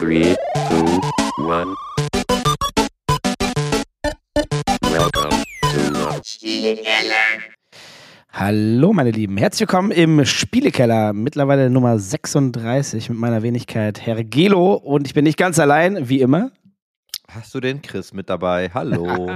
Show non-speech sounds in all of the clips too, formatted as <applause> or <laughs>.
Three, two, one. Welcome to the Hallo meine Lieben, herzlich willkommen im Spielekeller, mittlerweile Nummer 36 mit meiner Wenigkeit Herr Gelo und ich bin nicht ganz allein, wie immer. Hast du den Chris mit dabei? Hallo.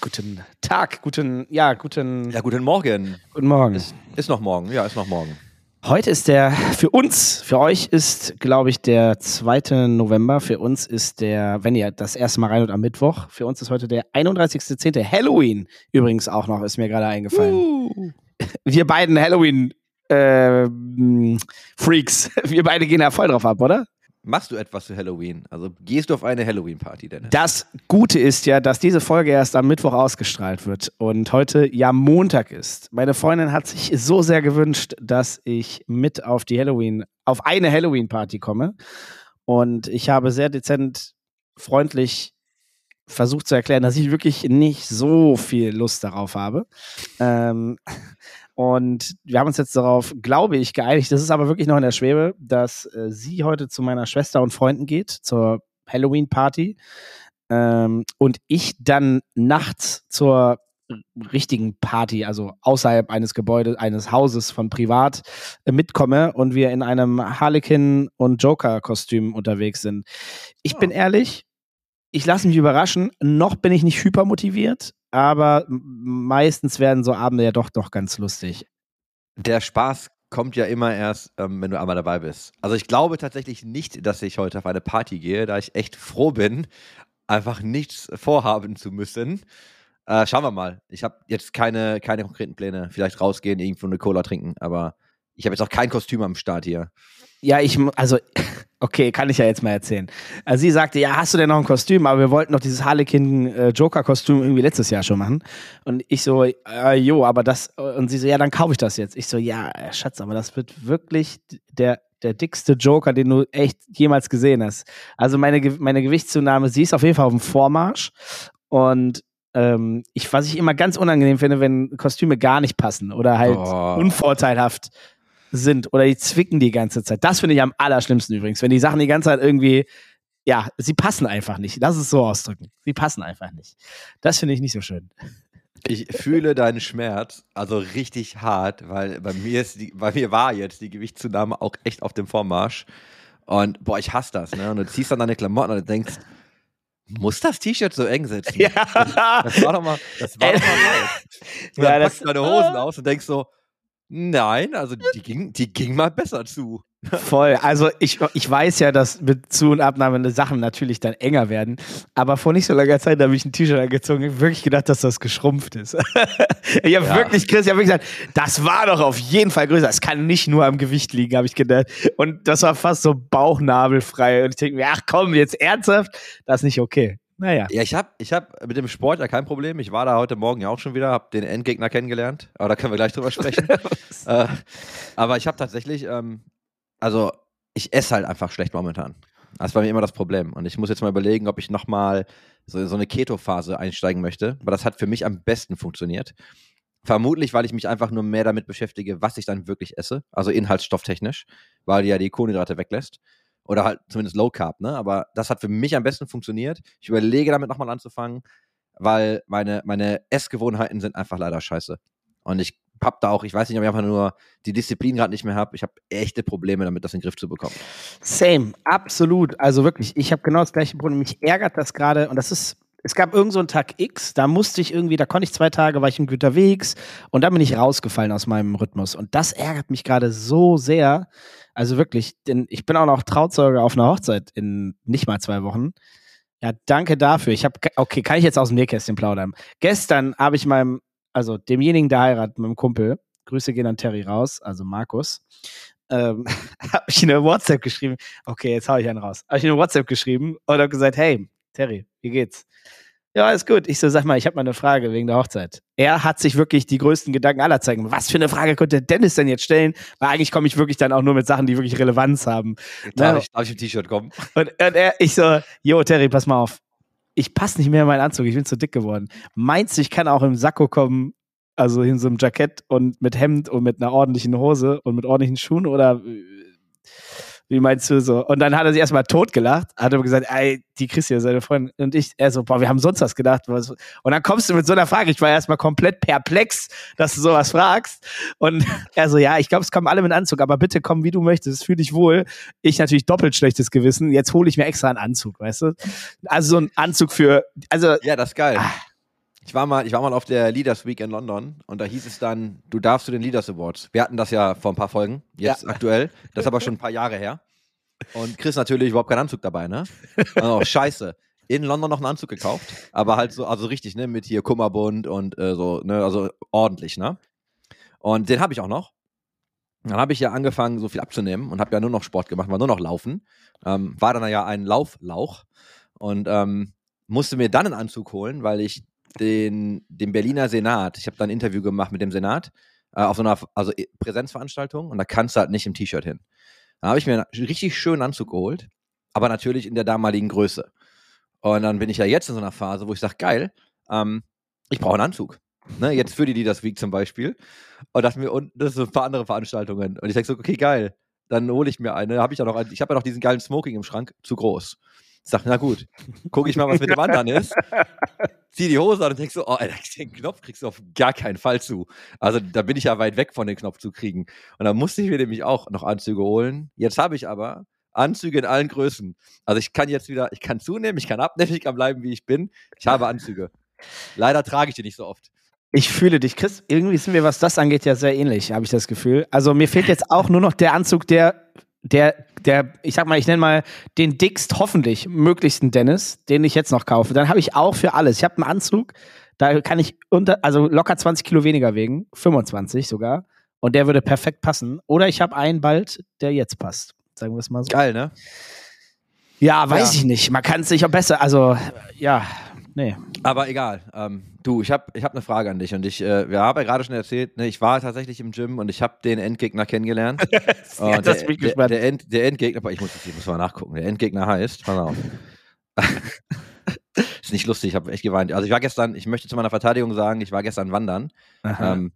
guten Tag, guten, ja, guten, ja, guten Morgen. guten Morgen. Ist, ist noch morgen, ja, ist noch morgen. Heute ist der, für uns, für euch ist, glaube ich, der 2. November. Für uns ist der, wenn ihr das erste Mal reinhört am Mittwoch, für uns ist heute der 31.10. Halloween übrigens auch noch, ist mir gerade eingefallen. Uh. Wir beiden Halloween äh, Freaks, <laughs> wir beide gehen da voll drauf ab, oder? Machst du etwas zu Halloween? Also gehst du auf eine Halloween-Party, Dennis? Das Gute ist ja, dass diese Folge erst am Mittwoch ausgestrahlt wird und heute ja Montag ist. Meine Freundin hat sich so sehr gewünscht, dass ich mit auf die Halloween, auf eine Halloween-Party komme. Und ich habe sehr dezent, freundlich versucht zu erklären, dass ich wirklich nicht so viel Lust darauf habe. Ähm, und wir haben uns jetzt darauf, glaube ich, geeinigt. Das ist aber wirklich noch in der Schwebe, dass äh, sie heute zu meiner Schwester und Freunden geht, zur Halloween-Party. Ähm, und ich dann nachts zur richtigen Party, also außerhalb eines Gebäudes, eines Hauses von privat äh, mitkomme und wir in einem Harlequin und Joker-Kostüm unterwegs sind. Ich bin ehrlich, ich lasse mich überraschen. Noch bin ich nicht hypermotiviert, aber meistens werden so Abende ja doch doch ganz lustig. Der Spaß kommt ja immer erst, ähm, wenn du einmal dabei bist. Also ich glaube tatsächlich nicht, dass ich heute auf eine Party gehe, da ich echt froh bin, einfach nichts vorhaben zu müssen. Äh, schauen wir mal. Ich habe jetzt keine, keine konkreten Pläne. Vielleicht rausgehen, irgendwo eine Cola trinken, aber ich habe jetzt auch kein Kostüm am Start hier. Ja, ich, also, <laughs> okay, kann ich ja jetzt mal erzählen. Also sie sagte, ja, hast du denn noch ein Kostüm? Aber wir wollten doch dieses Harlequin-Joker-Kostüm irgendwie letztes Jahr schon machen. Und ich so, äh, jo, aber das, und sie so, ja, dann kaufe ich das jetzt. Ich so, ja, äh, Schatz, aber das wird wirklich der, der dickste Joker, den du echt jemals gesehen hast. Also meine, meine Gewichtszunahme, sie ist auf jeden Fall auf dem Vormarsch. Und ähm, ich, was ich immer ganz unangenehm finde, wenn Kostüme gar nicht passen oder halt Oh. unvorteilhaft sind oder die zwicken die ganze Zeit. Das finde ich am allerschlimmsten übrigens, wenn die Sachen die ganze Zeit irgendwie, ja, sie passen einfach nicht. Lass es so ausdrücken. Sie passen einfach nicht. Das finde ich nicht so schön. Ich fühle deinen Schmerz, also richtig hart, weil bei mir ist die, bei mir war jetzt die Gewichtszunahme auch echt auf dem Vormarsch. Und boah, ich hasse das, ne? Und du ziehst dann deine Klamotten und du denkst, muss das T-Shirt so eng sitzen? <laughs> Ja. Das war doch mal, das war doch mal <laughs> nice. Und Ja, dann das- packst du deine Hosen aus und denkst so, nein, also die ging, die ging mal besser zu. Voll. Also ich, ich weiß ja, dass mit Zu- und Abnahme Sachen natürlich dann enger werden. Aber vor nicht so langer Zeit habe ich ein T-Shirt angezogen und wirklich gedacht, dass das geschrumpft ist. <laughs> ich habe Ja. wirklich, Chris, ich habe gesagt, das war doch auf jeden Fall größer. Es kann nicht nur am Gewicht liegen, habe ich gedacht. Und das war fast so bauchnabelfrei. Und ich denke mir, ach komm, jetzt ernsthaft? Das ist nicht okay. Naja. Ja, ich habe ich hab mit dem Sport ja kein Problem. Ich war da heute Morgen ja auch schon wieder, habe den Endgegner kennengelernt. Aber da können wir gleich drüber sprechen. <laughs> <laughs> äh, aber ich habe tatsächlich, ähm, also ich esse halt einfach schlecht momentan. Das bei mir immer das Problem. Und ich muss jetzt mal überlegen, ob ich nochmal so, so eine Keto-Phase einsteigen möchte. Weil das hat für mich am besten funktioniert. Vermutlich, weil ich mich einfach nur mehr damit beschäftige, was ich dann wirklich esse. Also inhaltsstofftechnisch, weil die ja die Kohlenhydrate weglässt. Oder halt zumindest Low Carb, ne? Aber das hat für mich am besten funktioniert. Ich überlege damit nochmal anzufangen, weil meine, meine Essgewohnheiten sind einfach leider scheiße. Und ich hab da auch, ich weiß nicht, ob ich einfach nur die Disziplin gerade nicht mehr habe. Ich habe echte Probleme damit, das in den Griff zu bekommen. Same, absolut. Also wirklich, ich habe genau das gleiche Problem. Mich ärgert das gerade und das ist, es gab irgend so einen Tag X, da musste ich irgendwie, da konnte ich zwei Tage, war ich irgendwie unterwegs und dann bin ich rausgefallen aus meinem Rhythmus. Und das ärgert mich gerade so sehr. Also wirklich, denn ich bin auch noch Trauzeuge auf einer Hochzeit in nicht mal zwei Wochen. Ja, danke dafür. Ich habe, okay, kann ich jetzt aus dem Nähkästchen plaudern? Gestern habe ich meinem, also demjenigen, der heiratet, meinem Kumpel, Grüße gehen an Terry raus, also Markus, ähm, <laughs> habe ich eine WhatsApp geschrieben. Okay, jetzt hau ich einen raus. Habe ich eine WhatsApp geschrieben und habe gesagt, hey, Terry, wie geht's? Ja, ist gut. Ich so, sag mal, ich habe mal eine Frage wegen der Hochzeit. Er hat sich wirklich die größten Gedanken aller Zeiten. gemacht. Was für eine Frage könnte Dennis denn jetzt stellen? Weil eigentlich komme ich wirklich dann auch nur mit Sachen, die wirklich Relevanz haben. Darf, Ja. ich, darf ich im T-Shirt kommen? Und, und er, ich so, jo, Terry, pass mal auf. Ich passe nicht mehr in meinen Anzug, ich bin zu dick geworden. Meinst du, ich kann auch im Sakko kommen, also in so einem Jackett und mit Hemd und mit einer ordentlichen Hose und mit ordentlichen Schuhen oder äh, Wie meinst du so? Und dann hat er sich erstmal totgelacht, hat aber gesagt, ey, die Christian, seine Freundin und ich, er so, boah, wir haben sonst was gedacht. Und dann kommst du mit so einer Frage. Ich war erstmal komplett perplex, dass du sowas fragst. Und er so, ja, ich glaube, es kommen alle mit Anzug, aber bitte komm, wie du möchtest, fühl dich wohl. Ich natürlich doppelt schlechtes Gewissen. Jetzt hole ich mir extra einen Anzug, weißt du? Also so ein Anzug für, also. Ja, das ist geil. Ah. Ich war, mal, ich war mal auf der Leaders Week in London und da hieß es dann, du darfst zu den Leaders Awards. Wir hatten das ja vor ein paar Folgen, jetzt Ja. aktuell. Das ist aber schon ein paar Jahre her. Und Chris natürlich überhaupt keinen Anzug dabei, ne? Oh, scheiße. In London noch einen Anzug gekauft, aber halt so, also richtig, ne, mit hier Kummerbund und äh, so, ne, also ordentlich, ne? Und den habe ich auch noch. Dann habe ich ja angefangen, so viel abzunehmen und habe ja nur noch Sport gemacht, war nur noch Laufen. Ähm, war dann ja ein Lauflauch und ähm, musste mir dann einen Anzug holen, weil ich den, den Berliner Senat, ich habe da ein Interview gemacht mit dem Senat, äh, auf so einer also äh, Präsenzveranstaltung und da kannst du halt nicht im T-Shirt hin. Da habe ich mir einen richtig schönen Anzug geholt, aber natürlich in der damaligen Größe. Und dann bin ich ja jetzt in so einer Phase, wo ich sage, geil, ähm, ich brauche einen Anzug. Ne, jetzt für die Leaders Week zum Beispiel. Und das mir und das sind ein paar andere Veranstaltungen. Und ich sage so, okay, geil. Dann hole ich mir eine. Habe ich ja noch, ich habe ja noch diesen geilen Smoking im Schrank, zu groß. Ich sag, na gut, gucke ich mal, was mit dem anderen ist. Zieh die Hose an und denk so, oh, Alter, den Knopf kriegst du auf gar keinen Fall zu. Also da bin ich ja weit weg von den Knopf zu kriegen. Und dann musste ich mir nämlich auch noch Anzüge holen. Jetzt habe ich aber Anzüge in allen Größen. Also ich kann jetzt wieder, ich kann zunehmen, ich kann abnehmen, ich kann bleiben, wie ich bin. Ich habe Anzüge. Leider trage ich die nicht so oft. Ich fühle dich, Chris. Irgendwie sind wir, was das angeht, ja sehr ähnlich, habe ich das Gefühl. Also mir fehlt jetzt auch nur noch der Anzug, der, der, der, ich sag mal, ich nenne mal den dickst, hoffentlich möglichsten Dennis, den ich jetzt noch kaufe. Dann habe ich auch für alles. Ich habe einen Anzug, da kann ich unter, also locker 20 Kilo weniger wegen, 25 sogar. Und der würde perfekt passen. Oder ich habe einen bald, der jetzt passt. Sagen wir es mal so. Geil, ne? Ja, weiß Ja. ich nicht. Man kann es sich auch besser, also ja, nee. Aber egal. Ähm, du, ich habe ich hab eine Frage an dich und ich, äh, wir haben ja gerade schon erzählt, ne, ich war tatsächlich im Gym und ich habe den Endgegner kennengelernt. <laughs> Und Ja, das der, bin der, der, End, der Endgegner, ich muss, ich muss mal nachgucken. Der Endgegner heißt, pass auf. <laughs> ist nicht lustig, ich habe echt geweint. Also ich war gestern, ich möchte zu meiner Verteidigung sagen, ich war gestern wandern. Ähm,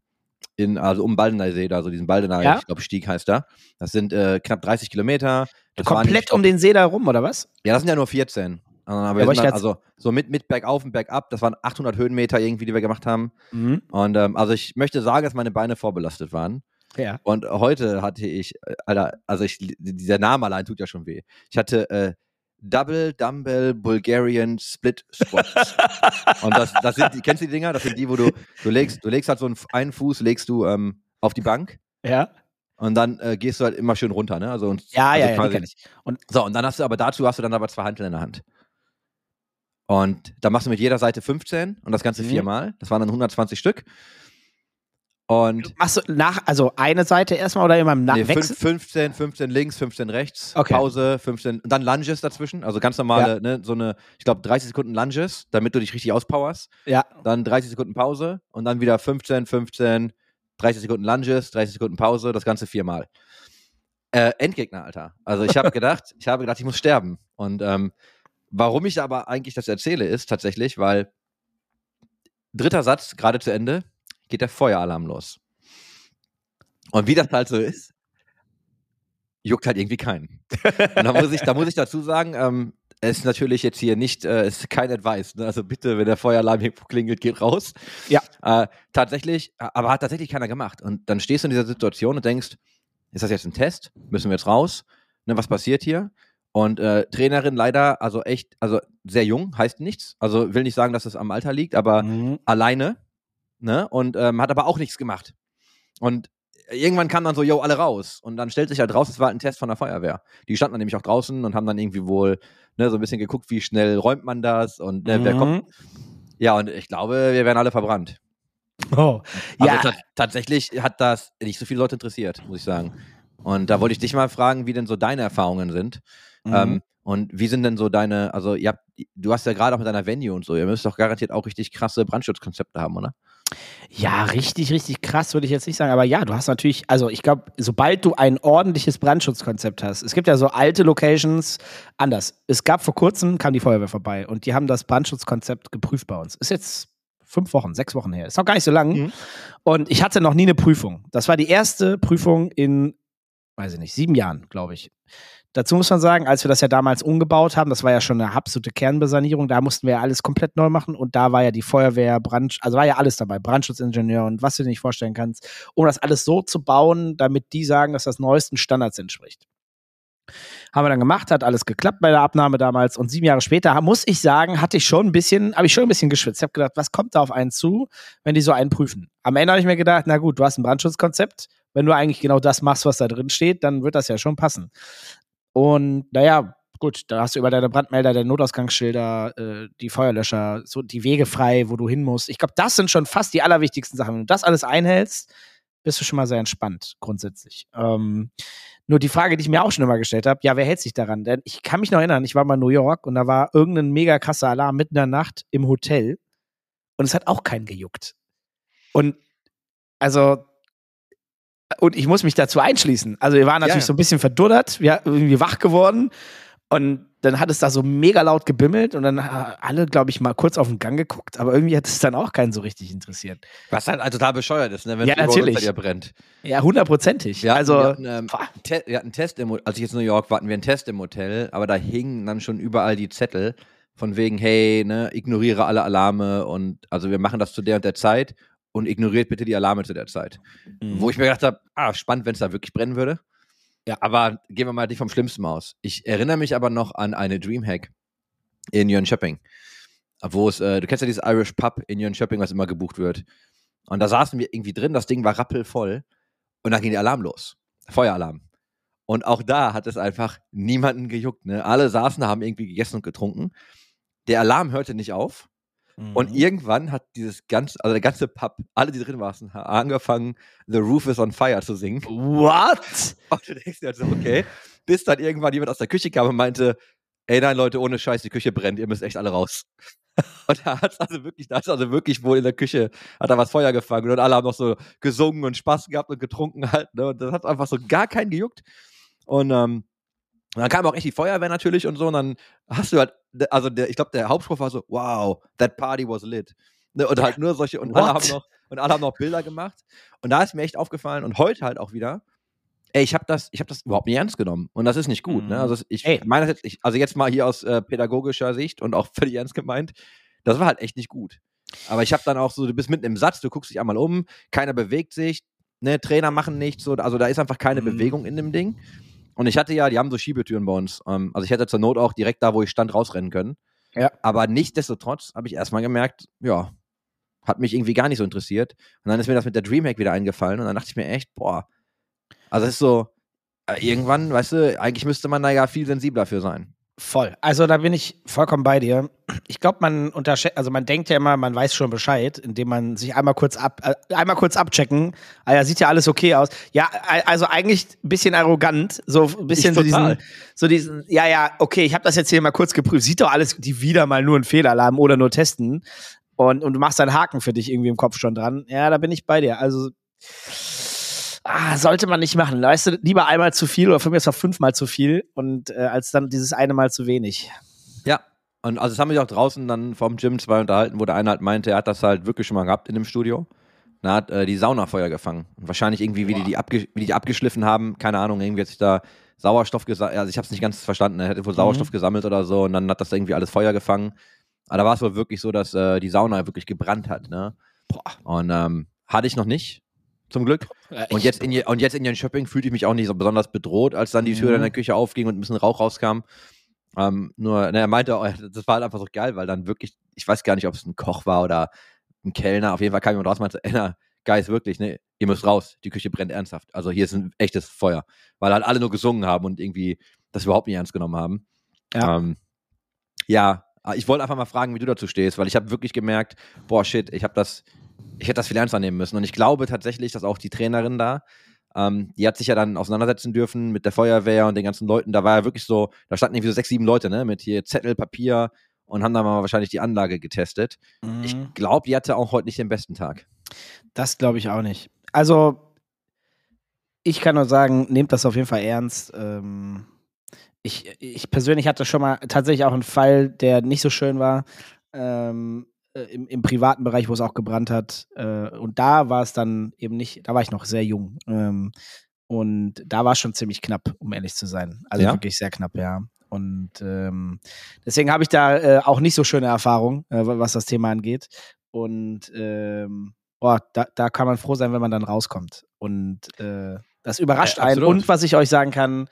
in, also um Baldener See, da so diesen Baldener, Ja? ich glaube Stieg heißt da. Das sind äh, knapp 30 Kilometer. Das Komplett nicht- um den See da rum, oder was? ja, das sind ja nur 14. Aber Ja, aber halt, also so mit, mit bergauf und bergab, das waren 800 Höhenmeter irgendwie, die wir gemacht haben. Mhm. Und ähm, also ich möchte sagen, dass meine Beine vorbelastet waren. Ja. Und heute hatte ich, äh, Alter, also ich, dieser Name allein tut ja schon weh. Ich hatte äh, Double Dumbbell Bulgarian Split Squats. <laughs> und das, das sind, die, kennst du die Dinger? Das sind die, wo du, du legst, du legst halt so einen, einen Fuß, legst du ähm, auf die Bank Ja. und dann äh, gehst du halt immer schön runter, ne? Also, und, Ja, also ja, ja, kenn ich. Und so, und dann hast du aber dazu hast du dann aber zwei Hanteln in der Hand. Und da machst du mit jeder Seite 15 und das Ganze Mhm. viermal. Das waren dann 120 Stück. Und machst du nach, also eine Seite erstmal oder immer im Na nee, fünf- Wechsel? 15, 15 links, 15 rechts, Okay. Pause, 15 und dann Lunges dazwischen. Also ganz normale, ne, so eine, ich glaube 30 Sekunden Lunges, damit du dich richtig auspowerst. Ja. Dann 30 Sekunden Pause und dann wieder 15, 15, 30 Sekunden Lunges, 30 Sekunden Pause, das Ganze viermal. Äh, Endgegner, Alter. Also ich habe <laughs> gedacht, ich habe gedacht, ich muss sterben. Und ähm, warum ich aber eigentlich das erzähle, ist tatsächlich, weil dritter Satz, gerade zu Ende, geht der Feueralarm los. Und wie das halt so ist, juckt halt irgendwie keinen. Und da muss ich, da muss ich dazu sagen, ähm, es ist natürlich jetzt hier nicht, äh, es ist kein Advice. Ne? Also bitte, wenn der Feueralarm irgendwo klingelt, geht raus. Ja. Äh, tatsächlich, aber hat tatsächlich keiner gemacht. Und dann stehst du in dieser Situation und denkst, ist das jetzt ein Test? Müssen wir jetzt raus? Ne, was passiert hier? Und äh, Trainerin leider, also echt, also sehr jung, heißt nichts. Also will nicht sagen, dass es am Alter liegt, aber Mhm. alleine, ne? Und ähm, hat aber auch nichts gemacht. Und irgendwann kam dann so, yo, alle raus. Und dann stellt sich halt raus, es war halt ein Test von der Feuerwehr. Die standen dann nämlich auch draußen und haben dann irgendwie wohl ne, so ein bisschen geguckt, wie schnell räumt man das und ne, wer kommt. Mhm. Ja, und ich glaube, wir werden alle verbrannt. Oh. Also Ja, ta tatsächlich hat das nicht so viele Leute interessiert, muss ich sagen. Und da wollte ich dich mal fragen, wie denn so deine Erfahrungen sind. Mhm. Ähm, und wie sind denn so deine, also ihr habt, du hast ja gerade auch mit deiner Venue und so, ihr müsst doch garantiert auch richtig krasse Brandschutzkonzepte haben, oder? ja, richtig, richtig krass würde ich jetzt nicht sagen, aber ja, du hast natürlich, also ich glaube, sobald du ein ordentliches Brandschutzkonzept hast, es gibt ja so alte Locations, anders. Es gab vor kurzem, kam die Feuerwehr vorbei und die haben das Brandschutzkonzept geprüft bei uns. Ist jetzt fünf Wochen, sechs Wochen her. Ist noch gar nicht so lang. Mhm. Und ich hatte noch nie eine Prüfung. Das war die erste Prüfung in, weiß ich nicht, sieben Jahren, glaube ich. Dazu muss man sagen, als wir das ja damals umgebaut haben, das war ja schon eine absolute Kernbesanierung, da mussten wir ja alles komplett neu machen und da war ja die Feuerwehr, Brand, also war ja alles dabei, Brandschutzingenieur und was du dir nicht vorstellen kannst, um das alles so zu bauen, damit die sagen, dass das neuesten Standards entspricht. Haben wir dann gemacht, hat alles geklappt bei der Abnahme damals und sieben Jahre später, muss ich sagen, hatte ich schon ein bisschen, habe ich schon ein bisschen geschwitzt. Ich habe gedacht, was kommt da auf einen zu, wenn die so einen prüfen? Am Ende habe ich mir gedacht, na gut, du hast ein Brandschutzkonzept, wenn du eigentlich genau das machst, was da drin steht, dann wird das ja schon passen. Und naja, gut, da hast du über deine Brandmelder, deine Notausgangsschilder, äh, die Feuerlöscher, so die Wege frei, wo du hin musst. Ich glaube, das sind schon fast die allerwichtigsten Sachen. Wenn du das alles einhältst, bist du schon mal sehr entspannt, grundsätzlich. Ähm, nur die Frage, die ich mir auch schon immer gestellt habe, ja, wer hält sich daran? Denn ich kann mich noch erinnern, ich war mal in New York und da war irgendein mega krasser Alarm mitten in der Nacht im Hotel und es hat auch keinen gejuckt. Und also und ich muss mich dazu einschließen. Also wir waren natürlich ja, ja. so ein bisschen verduddert, wir irgendwie wach geworden und dann hat es da so mega laut gebimmelt und dann alle, glaube ich, mal kurz auf den Gang geguckt, aber irgendwie hat es dann auch keinen so richtig interessiert. Was halt also da bescheuert ist, ne, wenn ja, es natürlich. dir brennt. Ja, hundertprozentig. Wir also, wir hatten, ähm, wir hatten einen Test im als ich jetzt in New York war, hatten wir einen Test im Hotel, aber da hingen dann schon überall die Zettel von wegen, hey, ne, ignoriere alle Alarme und also wir machen das zu der und der Zeit und ignoriert bitte die Alarme zu der Zeit. Mhm. Wo ich mir gedacht habe, ah, spannend, wenn es da wirklich brennen würde. Ja. Aber gehen wir mal nicht vom Schlimmsten aus. Ich erinnere mich aber noch an eine Dreamhack in Jönköping. Wo es, äh, du kennst ja dieses Irish Pub in Jönköping, was immer gebucht wird. Und da saßen wir irgendwie drin, das Ding war rappelvoll. Und dann ging der Alarm los. Feueralarm. Und auch da hat es einfach niemanden gejuckt. Ne? Alle saßen, haben irgendwie gegessen und getrunken. Der Alarm hörte nicht auf. Und mhm. irgendwann hat dieses ganze, also der ganze Pub, alle, die drin waren, angefangen, The Roof is on Fire zu singen. What? <laughs> Und du denkst dir halt so, okay. Bis dann irgendwann jemand aus der Küche kam und meinte, ey nein, Leute, ohne Scheiß, die Küche brennt, ihr müsst echt alle raus. <laughs> Und da hat also wirklich, da hat also wirklich wohl in der Küche, hat da was Feuer gefangen und alle haben noch so gesungen und Spaß gehabt und getrunken halt, ne? Und das hat einfach so gar keinen gejuckt. Und ähm, und dann kam auch echt die Feuerwehr natürlich und so. Und dann hast du halt, also der, ich glaube, der Hauptspruch war so, wow, that party was lit. Ne, und halt <laughs> nur solche, und alle, haben noch, und alle haben noch Bilder gemacht. Und da ist mir echt aufgefallen und heute halt auch wieder, ey, ich habe das, ich habe das überhaupt nicht ernst genommen. Und das ist nicht gut. Ne? Mhm. Also ich meine jetzt, ich, also jetzt mal hier aus äh, pädagogischer Sicht und auch <laughs> völlig ernst gemeint, das war halt echt nicht gut. Aber ich habe dann auch so, du bist mitten im Satz, du guckst dich einmal um, keiner bewegt sich, ne, Trainer machen nichts, so, also da ist einfach keine mhm. Bewegung in dem Ding. Und ich hatte ja, die haben so Schiebetüren bei uns. Ähm, also ich hätte zur Not auch direkt da, wo ich stand, rausrennen können. Ja. Aber nichtsdestotrotz habe ich erstmal gemerkt, ja, hat mich irgendwie gar nicht so interessiert. Und dann ist mir das mit der Dreamhack wieder eingefallen und dann dachte ich mir echt, boah, also es ist so, äh, irgendwann, weißt du, eigentlich müsste man da ja viel sensibler für sein. Voll. Also da bin ich vollkommen bei dir. Ich glaube, man unterschätzt, also man denkt ja immer, man weiß schon Bescheid, indem man sich einmal kurz ab, äh, einmal kurz abchecken. Ah ja, sieht ja alles okay aus. Ja, also eigentlich ein bisschen arrogant, so ein bisschen so diesen, so diesen, ja, ja, okay, ich habe das jetzt hier mal kurz geprüft. Sieht doch alles, die wieder mal nur ein Fehlalarm oder nur testen. Und, und du machst einen Haken für dich irgendwie im Kopf schon dran. Ja, da bin ich bei dir. Also ah, sollte man nicht machen. Weißt du, lieber einmal zu viel oder für mich ist auch fünfmal zu viel und äh, als dann dieses eine Mal zu wenig. Ja. Und also das haben wir auch draußen dann vom Gym zwei unterhalten, wo der eine halt meinte, er hat das halt wirklich schon mal gehabt in dem Studio. Da hat äh, die Sauna Feuer gefangen. Und wahrscheinlich irgendwie, wie die, die abge wie die, die abgeschliffen haben, keine Ahnung, irgendwie hat sich da Sauerstoff gesammelt, also ich habe es nicht ganz verstanden, er hätte wohl Sauerstoff mhm. gesammelt oder so und dann hat das irgendwie alles Feuer gefangen. Aber da war es wohl wirklich so, dass äh, die Sauna wirklich gebrannt hat, ne? Boah. Und ähm, hatte ich noch nicht zum Glück. Ja, und, jetzt in, und jetzt in Ihren Shopping fühlte ich mich auch nicht so besonders bedroht, als dann die Tür mhm. in der Küche aufging und ein bisschen Rauch rauskam. Ähm, nur, ne, er meinte, oh, das war halt einfach so geil, weil dann wirklich, ich weiß gar nicht, ob es ein Koch war oder ein Kellner, auf jeden Fall kam jemand raus und meinte, Enna, Guys, wirklich, ne, ihr müsst raus, die Küche brennt ernsthaft. Also hier ist ein echtes Feuer, weil halt alle nur gesungen haben und irgendwie das überhaupt nicht ernst genommen haben. Ja, ähm, ja ich wollte einfach mal fragen, wie du dazu stehst, weil ich habe wirklich gemerkt, boah, shit, ich habe das, ich hätte das viel ernster nehmen müssen. Und ich glaube tatsächlich, dass auch die Trainerin da, ähm, die hat sich ja dann auseinandersetzen dürfen mit der Feuerwehr und den ganzen Leuten. Da war ja wirklich so, da standen irgendwie so sechs, sieben Leute, ne, mit hier Zettel, Papier und haben dann mal wahrscheinlich die Anlage getestet. Mhm. Ich glaube, die hatte auch heute nicht den besten Tag. Das glaube ich auch nicht. Also, ich kann nur sagen, nehmt das auf jeden Fall ernst. Ähm, ich, ich persönlich hatte schon mal tatsächlich auch einen Fall, der nicht so schön war. Ähm, äh, im, im, privaten Bereich, wo es auch gebrannt hat. Äh, und da war es dann eben nicht, da war ich noch sehr jung. Ähm, Und da war es schon ziemlich knapp, um ehrlich zu sein. Also Ja? wirklich sehr knapp, ja. Und ähm, deswegen habe ich da äh, auch nicht so schöne Erfahrungen, äh, was das Thema angeht. Und ähm, boah, da, da kann man froh sein, wenn man dann rauskommt. Und äh, das überrascht Ja, einen. Und was ich euch sagen kann,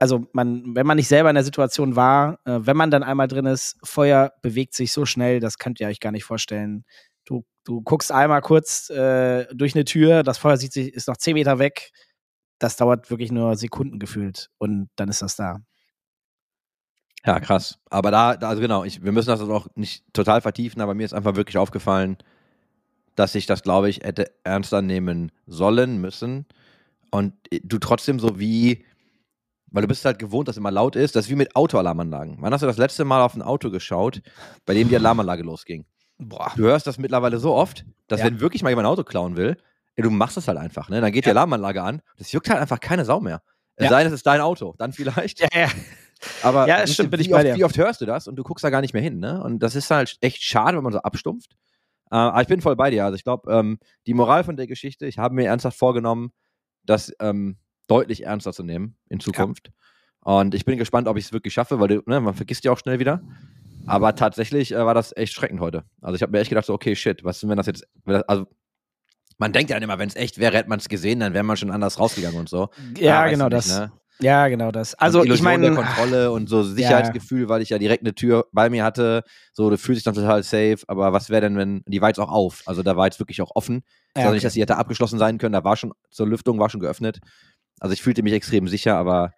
also man, wenn man nicht selber in der Situation war, äh, wenn man dann einmal drin ist, Feuer bewegt sich so schnell, das könnt ihr euch gar nicht vorstellen. Du, du guckst einmal kurz äh, durch eine Tür, das Feuer sieht sich, ist noch zehn Meter weg. Das dauert wirklich nur Sekunden gefühlt und dann ist das da. Ja, krass. Aber da, da also genau, ich, wir müssen das auch nicht total vertiefen, aber mir ist einfach wirklich aufgefallen, dass ich das, glaube ich, hätte ernster nehmen sollen, müssen. Und du trotzdem so wie, weil du bist halt gewohnt, dass immer laut ist, das ist wie mit Autoalarmanlagen. Wann hast du das letzte Mal auf ein Auto geschaut, bei dem die Alarmanlage losging? Boah. Du hörst das mittlerweile so oft, dass Ja. wenn wirklich mal jemand ein Auto klauen will, ey, du machst es halt einfach, ne? Dann geht die Ja. Alarmanlage an, das juckt halt einfach keine Sau mehr. Es Ja. sei denn, es ist dein Auto, dann vielleicht. Ja, ja. Aber Ja, das stimmt, ihr, bin wie, ich bei oft, wie oft hörst du das und du guckst da gar nicht mehr hin, ne? Und das ist halt echt schade, wenn man so abstumpft. Äh, aber ich bin voll bei dir. Also ich glaube, ähm, die Moral von der Geschichte, ich habe mir ernsthaft vorgenommen, das ähm, deutlich ernster zu nehmen in Zukunft. Und ich bin gespannt, ob ich es wirklich schaffe, weil du, ne, man vergisst ja auch schnell wieder. Aber tatsächlich äh, war das echt schreckend heute. Also ich habe mir echt gedacht, so, okay, shit, was ist, wenn das jetzt, wenn das, also man denkt ja dann immer, wenn es echt wäre, hätte man es gesehen, dann wäre man schon anders rausgegangen und so. Ja, weißt genau nicht, das. ne? Ja, genau das. Also ich meine, Kontrolle und so Sicherheitsgefühl, weil ich ja direkt eine Tür bei mir hatte. So, du fühlst dich dann total safe. Aber was wäre denn, wenn die war jetzt auch auf? Also da war jetzt wirklich auch offen. Ja, also nicht, okay. dass die hätte abgeschlossen sein können. Da war schon zur Lüftung war schon geöffnet. Also ich fühlte mich extrem sicher, aber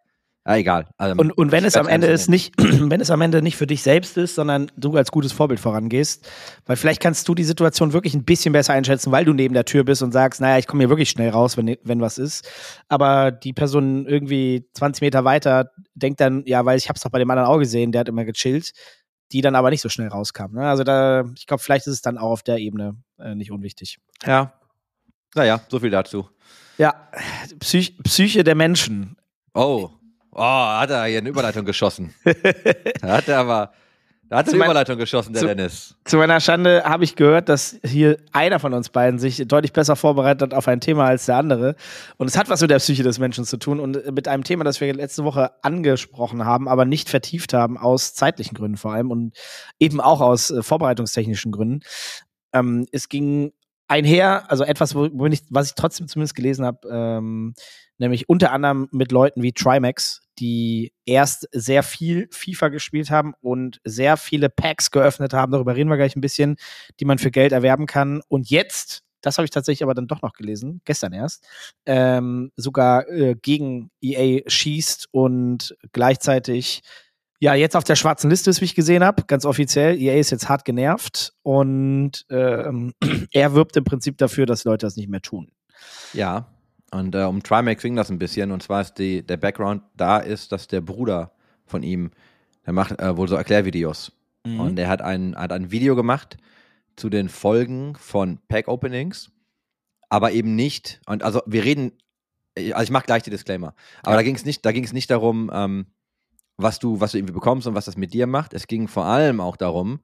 ja, egal. Also, Und, und wenn es am Ende ist nicht, <clears throat> wenn es am Ende nicht für dich selbst ist, sondern du als gutes Vorbild vorangehst, weil vielleicht kannst du die Situation wirklich ein bisschen besser einschätzen, weil du neben der Tür bist und sagst, naja, ich komme hier wirklich schnell raus, wenn, wenn was ist. Aber die Person irgendwie 20 Meter weiter denkt dann, ja, weil ich hab's doch bei dem anderen auch gesehen, der hat immer gechillt, die dann aber nicht so schnell rauskam. Ne? Also da, ich glaube, vielleicht ist es dann auch auf der Ebene äh, nicht unwichtig. Ja. Naja, so viel dazu. Ja, Psych Psyche der Menschen. Oh. Oh, hat er hier eine Überleitung geschossen. <laughs> da hat er aber, da hat er eine Überleitung geschossen, der zu- Dennis. Zu meiner Schande habe ich gehört, dass hier einer von uns beiden sich deutlich besser vorbereitet hat auf ein Thema als der andere. Und es hat was mit der Psyche des Menschen zu tun und mit einem Thema, das wir letzte Woche angesprochen haben, aber nicht vertieft haben, aus zeitlichen Gründen vor allem und eben auch aus äh, vorbereitungstechnischen Gründen. Ähm, es ging einher, also etwas, ich, was ich trotzdem zumindest gelesen habe, ähm, nämlich unter anderem mit Leuten wie Trimax, die erst sehr viel FIFA gespielt haben und sehr viele Packs geöffnet haben, darüber reden wir gleich ein bisschen, die man für Geld erwerben kann. Und jetzt, das habe ich tatsächlich aber dann doch noch gelesen, gestern erst, ähm, sogar äh, gegen EA schießt und gleichzeitig ja, jetzt auf der schwarzen Liste ist, wie ich gesehen habe, ganz offiziell. EA ist jetzt hart genervt und ähm, <clears throat> er wirbt im Prinzip dafür, dass Leute das nicht mehr tun. Ja, und äh, um Trimax ging das ein bisschen. Und zwar ist die, der Background da ist, dass der Bruder von ihm, der macht äh, wohl so Erklärvideos. Mhm. Und der hat ein, hat ein Video gemacht zu den Folgen von Pack-Openings, aber eben nicht, und also wir reden, also ich mache gleich die Disclaimer, aber Ja. da ging es nicht, da ging es nicht darum, ähm, was du, was du irgendwie bekommst und was das mit dir macht. Es ging vor allem auch darum,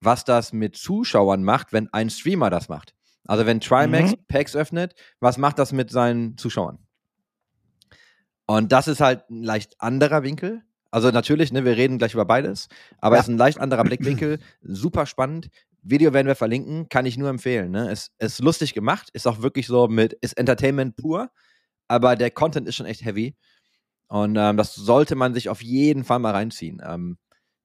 was das mit Zuschauern macht, wenn ein Streamer das macht. Also wenn Trimax Mhm. Packs öffnet, was macht das mit seinen Zuschauern? Und das ist halt ein leicht anderer Winkel. Also natürlich, ne, wir reden gleich über beides, aber Ja. es ist ein leicht anderer Blickwinkel, super spannend. Video werden wir verlinken, kann ich nur empfehlen. Ne? Es es ist lustig gemacht, ist auch wirklich so mit, ist Entertainment pur, aber der Content ist schon echt heavy. Und ähm, das sollte man sich auf jeden Fall mal reinziehen. Ähm,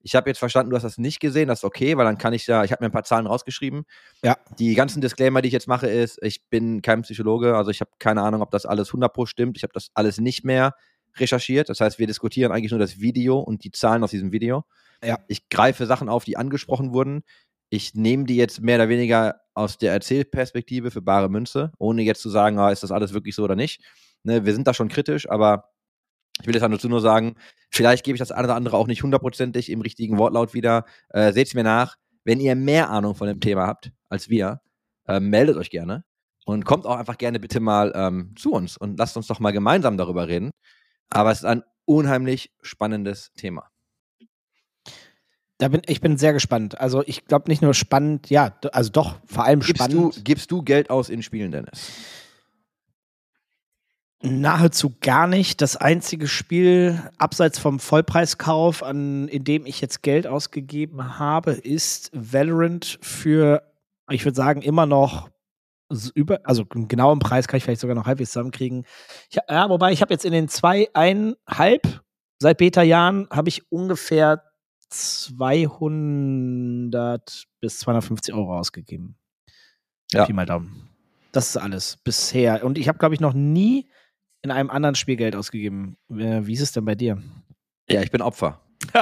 ich habe jetzt verstanden, du hast das nicht gesehen, das ist okay, weil dann kann ich ja, ich habe mir ein paar Zahlen rausgeschrieben. Ja. Die ganzen Disclaimer, die ich jetzt mache, ist, ich bin kein Psychologe, also ich habe keine Ahnung, ob das alles 100 pro stimmt. Ich habe das alles nicht mehr recherchiert. Das heißt, wir diskutieren eigentlich nur das Video und die Zahlen aus diesem Video. Ja. Ich greife Sachen auf, die angesprochen wurden. Ich nehme die jetzt mehr oder weniger aus der Erzählperspektive für bare Münze, ohne jetzt zu sagen, ah, ist das alles wirklich so oder nicht. Ne, wir sind da schon kritisch, aber ich will jetzt dazu nur sagen, vielleicht gebe ich das eine oder andere auch nicht hundertprozentig im richtigen Wortlaut wieder. Äh, Seht es mir nach. Wenn ihr mehr Ahnung von dem Thema habt als wir, äh, meldet euch gerne und kommt auch einfach gerne bitte mal ähm, zu uns und lasst uns doch mal gemeinsam darüber reden. Aber es ist ein unheimlich spannendes Thema. Da bin, ich bin sehr gespannt. Also ich glaube nicht nur spannend, ja, also doch, vor allem Gibst du, spannend. gibst du Geld aus in Spielen, Dennis? Nahezu gar nicht. Das einzige Spiel abseits vom Vollpreiskauf, an, in dem ich jetzt Geld ausgegeben habe, ist Valorant für, ich würde sagen, immer noch über, also einen genauen Preis kann ich vielleicht sogar noch halbwegs zusammenkriegen. Ich, ja, wobei ich habe jetzt in den zweieinhalb, seit Beta-Jahren, habe ich ungefähr 200 bis 250 Euro ausgegeben. Ja. Pi mal Daumen. Das ist alles bisher. Und ich habe, glaube ich, noch nie in einem anderen Spiel Geld ausgegeben. Äh, wie ist es denn bei dir? Ja, ich bin Opfer. <laughs>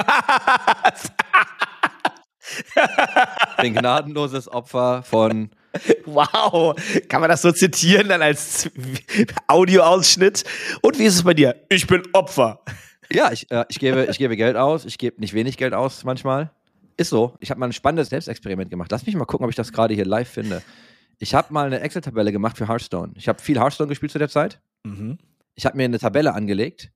Bin gnadenloses Opfer von. wow. Kann man das so zitieren dann als Audioausschnitt? Und wie ist es bei dir? Ich bin Opfer. Ja, ich, äh, ich, gebe, ich gebe Geld aus. Ich gebe nicht wenig Geld aus manchmal. Ist so. Ich habe mal ein spannendes Selbstexperiment gemacht. Lass mich mal gucken, ob ich das gerade hier live finde. Ich habe mal eine Excel-Tabelle gemacht für Hearthstone. Ich habe viel Hearthstone gespielt zu der Zeit. Mhm. Ich habe mir eine Tabelle angelegt,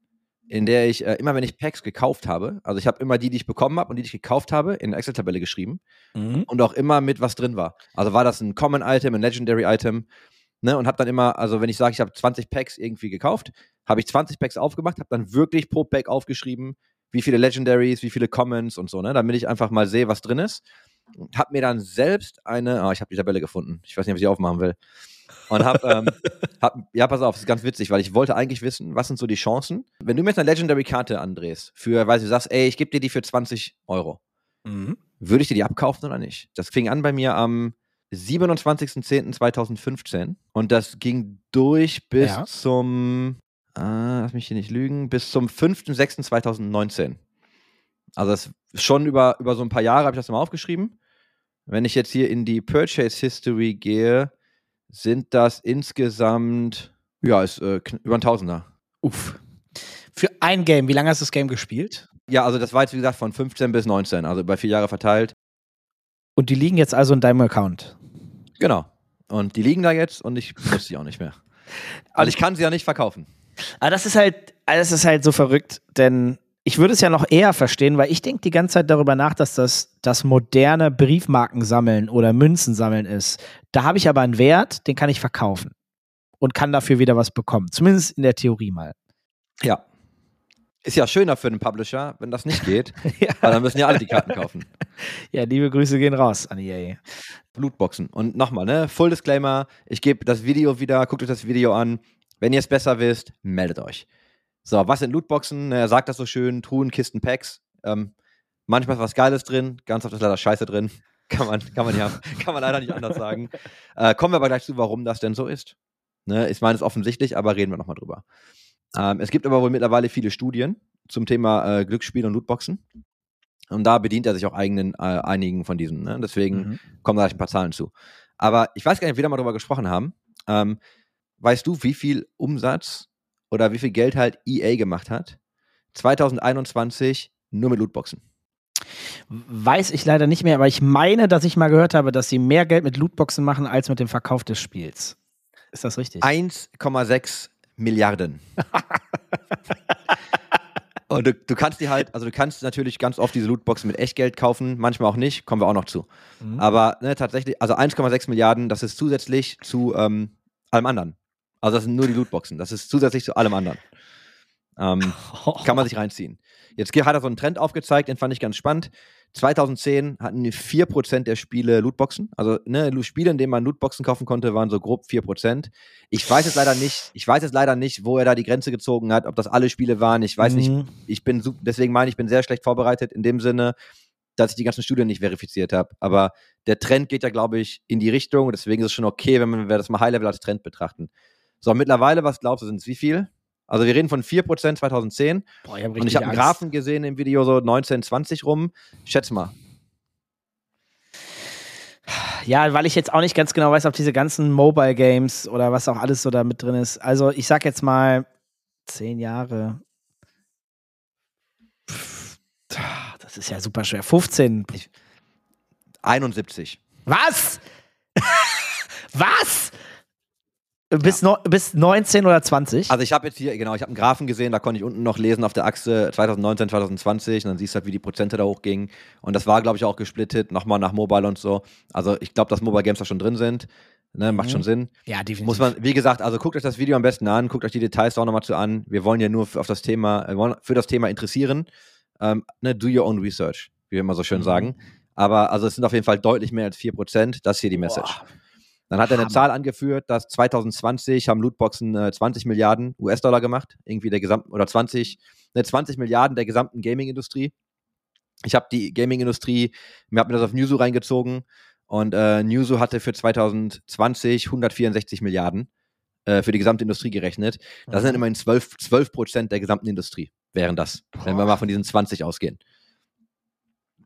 in der ich äh, immer, wenn ich Packs gekauft habe, also ich habe immer die, die ich bekommen habe und die, die ich gekauft habe, in eine Excel-Tabelle geschrieben Mhm. und auch immer mit was drin war. Also war das ein Common Item, ein Legendary Item, ne? Und habe dann immer, also wenn ich sage, ich habe 20 Packs irgendwie gekauft, habe ich 20 Packs aufgemacht, habe dann wirklich pro Pack aufgeschrieben, wie viele Legendaries, wie viele Commons und so, ne? Damit ich einfach mal sehe, was drin ist. Und habe mir dann selbst eine, ah, ich habe die Tabelle gefunden. Ich weiß nicht, ob ich sie aufmachen will. Und hab, ähm, hab, ja, pass auf, das ist ganz witzig, weil ich wollte eigentlich wissen, was sind so die Chancen, wenn du mir jetzt eine Legendary-Karte andrehst, für, weil du sagst, ey, ich gebe dir die für 20 Euro Mhm. würde ich dir die abkaufen oder nicht? Das fing an bei mir am 27.10.2015 und das ging durch bis Ja. zum, ah, lass mich hier nicht lügen, bis zum 5.06.2019. Also das ist schon über, über so ein paar Jahre habe ich das mal aufgeschrieben. Wenn ich jetzt hier in die Purchase History gehe, sind das insgesamt, ja, ist äh, über ein Tausender. Uff. Für ein Game, wie lange hast du das Game gespielt? Ja, also das war jetzt wie gesagt von 15 bis 19, also über vier Jahre verteilt. Und die liegen jetzt also in deinem Account. Genau. Und die liegen da jetzt und ich muss sie auch nicht mehr. <laughs> Also ich kann sie ja nicht verkaufen. Aber das ist halt, das ist halt so verrückt, denn ich würde es ja noch eher verstehen, weil ich denke die ganze Zeit darüber nach, dass das das moderne Briefmarken sammeln oder Münzen sammeln ist. Da habe ich aber einen Wert, den kann ich verkaufen und kann dafür wieder was bekommen. Zumindest in der Theorie mal. Ja. Ist ja schöner für den Publisher, wenn das nicht geht, <laughs> ja. weil dann müssen ja alle die Karten kaufen. <laughs> ja, liebe Grüße gehen raus an EA. Blutboxen. Und nochmal, ne? Full Disclaimer, ich gebe das Video wieder, guckt euch das Video an. Wenn ihr es besser wisst, meldet euch. So, was sind Lootboxen? Er sagt das so schön, Truhen, Kisten, Packs. Ähm, manchmal ist was Geiles drin, ganz oft ist leider Scheiße drin. <laughs> Kann man, kann man, ja, <laughs> kann man leider nicht anders sagen. Äh, kommen wir aber gleich zu, warum das denn so ist. Ne? Ich meine, es ist offensichtlich, aber reden wir nochmal drüber. Ähm, es gibt aber wohl mittlerweile viele Studien zum Thema äh, Glücksspiel und Lootboxen. Und da bedient er sich auch eigenen, äh, einigen von diesen. Ne? Deswegen Mhm. kommen da gleich ein paar Zahlen zu. Aber ich weiß gar nicht, ob wir da mal drüber gesprochen haben. Ähm, weißt du, wie viel Umsatz oder wie viel Geld halt EA gemacht hat? 2021 nur mit Lootboxen. Weiß ich leider nicht mehr, aber ich meine, dass ich mal gehört habe, dass sie mehr Geld mit Lootboxen machen als mit dem Verkauf des Spiels. Ist das richtig? 1,6 Milliarden. <laughs> Und du, du kannst die halt, also du kannst natürlich ganz oft diese Lootboxen mit Echtgeld kaufen, manchmal auch nicht, kommen wir auch noch zu. Mhm. Aber ne, tatsächlich, also 1,6 Milliarden, das ist zusätzlich zu ähm, allem anderen. Also das sind nur die Lootboxen, das ist zusätzlich zu allem anderen. Ähm, <laughs> kann man sich reinziehen. Jetzt hat er so einen Trend aufgezeigt, den fand ich ganz spannend. 2010 hatten 4% der Spiele Lootboxen. Also ne, Spiele, in denen man Lootboxen kaufen konnte, waren so grob 4%. Ich weiß jetzt leider nicht, ich weiß jetzt leider nicht, wo er da die Grenze gezogen hat, ob das alle Spiele waren. Ich weiß nicht, Mhm. ich bin deswegen meine ich, ich bin sehr schlecht vorbereitet in dem Sinne, dass ich die ganzen Studien nicht verifiziert habe. Aber der Trend geht ja, glaube ich, in die Richtung deswegen ist es schon okay, wenn wir wenn wir das mal High-Level als Trend betrachten. So, mittlerweile, was glaubst du, sind es wie viel? Also wir reden von 4% 2010 Boah, ich hab und ich habe einen. Graphen gesehen im Video so 19, 20 rum. Schätz mal. Ja, weil ich jetzt auch nicht ganz genau weiß, ob diese ganzen Mobile Games oder was auch alles so da mit drin ist. Also ich sag jetzt mal zehn Jahre. Pff, Das ist ja super schwer. 15. 71. Was? <laughs> was? Bis, no, bis 19 oder 20? Also ich habe jetzt hier, genau, ich habe einen Graphen gesehen, da konnte ich unten noch lesen auf der Achse 2019, 2020 und dann siehst du halt, wie die Prozente da hochgingen. Und das war, glaube ich, auch gesplittet, nochmal nach Mobile und so. Also ich glaube, dass Mobile Games da schon drin sind. Ne, macht Mhm. schon Sinn. Ja, definitiv. Muss man, wie gesagt, also guckt euch das Video am besten an, guckt euch die Details auch nochmal zu an. Wir wollen ja nur für, auf das Thema, wollen für das Thema interessieren. Ähm, ne, do your own research, wie wir immer so schön Mhm. sagen. Aber also es sind auf jeden Fall deutlich mehr als 4%. Das ist hier die Message. Boah. Dann hat er eine Hammer. Zahl angeführt, dass 2020 haben Lootboxen äh, 20 Milliarden US-Dollar gemacht, irgendwie der gesamten, oder 20, ne, 20 Milliarden der gesamten Gaming-Industrie. Ich habe die Gaming-Industrie, mir hat mir das auf Newzoo reingezogen und äh, Newzoo hatte für 2020 164 Milliarden äh, für die gesamte Industrie gerechnet. Das sind Mhm. immerhin 12, 12 Prozent der gesamten Industrie, wären das, wenn wir Boah. mal von diesen 20 ausgehen.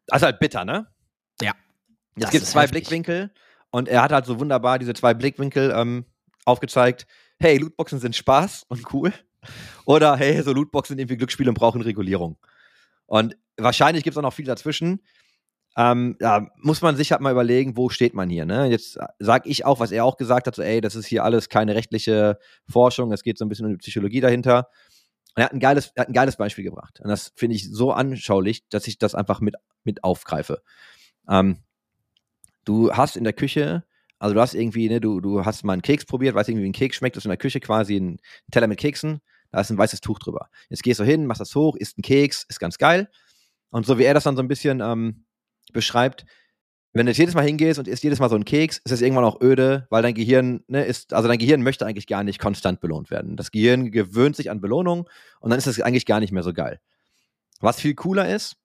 Das ist halt bitter, ne? Ja. Es Das gibt ist zwei heftig. Blickwinkel und er hat halt so wunderbar diese zwei Blickwinkel ähm, aufgezeigt. Hey, Lootboxen sind Spaß und cool. Oder hey, so Lootboxen sind irgendwie Glücksspiele und brauchen Regulierung. Und wahrscheinlich gibt es auch noch viel dazwischen. Ähm, da muss man sich halt mal überlegen, wo steht man hier. Ne? Jetzt sage ich auch, was er auch gesagt hat, so ey, das ist hier alles keine rechtliche Forschung, es geht so ein bisschen um die Psychologie dahinter. Und er hat ein geiles, hat ein geiles Beispiel gebracht. Und das finde ich so anschaulich, dass ich das einfach mit, mit aufgreife. Ähm, du hast in der Küche, also du hast irgendwie, ne, du, du hast mal einen Keks probiert, weißt irgendwie, wie ein Keks schmeckt, du hast in der Küche quasi einen Teller mit Keksen, da ist ein weißes Tuch drüber. Jetzt gehst du hin, machst das hoch, isst einen Keks, ist ganz geil. Und so wie er das dann so ein bisschen ähm, beschreibt, wenn du jetzt jedes Mal hingehst und isst jedes Mal so einen Keks, ist es irgendwann auch öde, weil dein Gehirn, ne, ist, also dein Gehirn möchte eigentlich gar nicht konstant belohnt werden. Das Gehirn gewöhnt sich an Belohnung und dann ist es eigentlich gar nicht mehr so geil. Was viel cooler ist,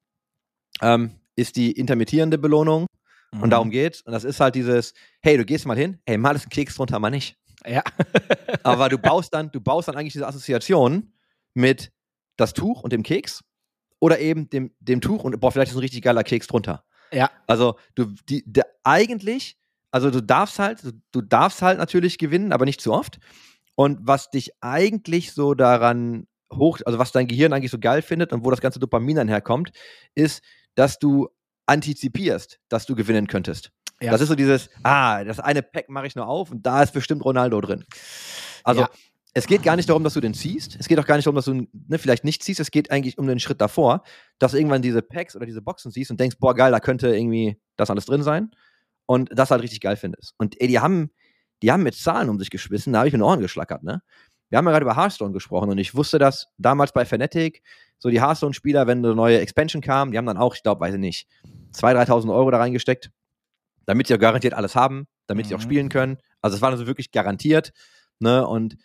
ähm, ist die intermittierende Belohnung Mhm. und darum geht's. Und das ist halt dieses, hey, du gehst mal hin, hey, mal ist ein Keks drunter, mal nicht. Ja. <laughs> Aber du baust dann, du baust dann eigentlich diese Assoziation mit das Tuch und dem Keks oder eben dem, dem Tuch und boah, vielleicht ist ein richtig geiler Keks drunter. Ja. Also du, die, der, eigentlich, also du darfst halt, du, du darfst halt natürlich gewinnen, aber nicht zu oft. Und was dich eigentlich so daran hoch, also was dein Gehirn eigentlich so geil findet und wo das ganze Dopamin dann herkommt, ist, dass du antizipierst, dass du gewinnen könntest. Ja. Das ist so dieses, ah, das eine Pack mache ich nur auf und da ist bestimmt Ronaldo drin. Also Ja. es geht gar nicht darum, dass du den ziehst. Es geht auch gar nicht darum, dass du ne, vielleicht nicht ziehst. Es geht eigentlich um den Schritt davor, dass du irgendwann diese Packs oder diese Boxen siehst und denkst, boah, geil, da könnte irgendwie das alles drin sein. Und das halt richtig geil findest. Und ey, die haben, die haben mit Zahlen um sich geschmissen, da habe ich mir Ohren geschlackert, ne? Wir haben ja gerade über Hearthstone gesprochen und ich wusste, dass damals bei Fnatic so die Hearthstone-Spieler, wenn eine neue Expansion kam, die haben dann auch, ich glaube, weiß ich nicht, 2.000, 3.000 Euro da reingesteckt, damit sie auch garantiert alles haben, damit sie auch Mhm. spielen können. Also es war also wirklich garantiert, ne? Und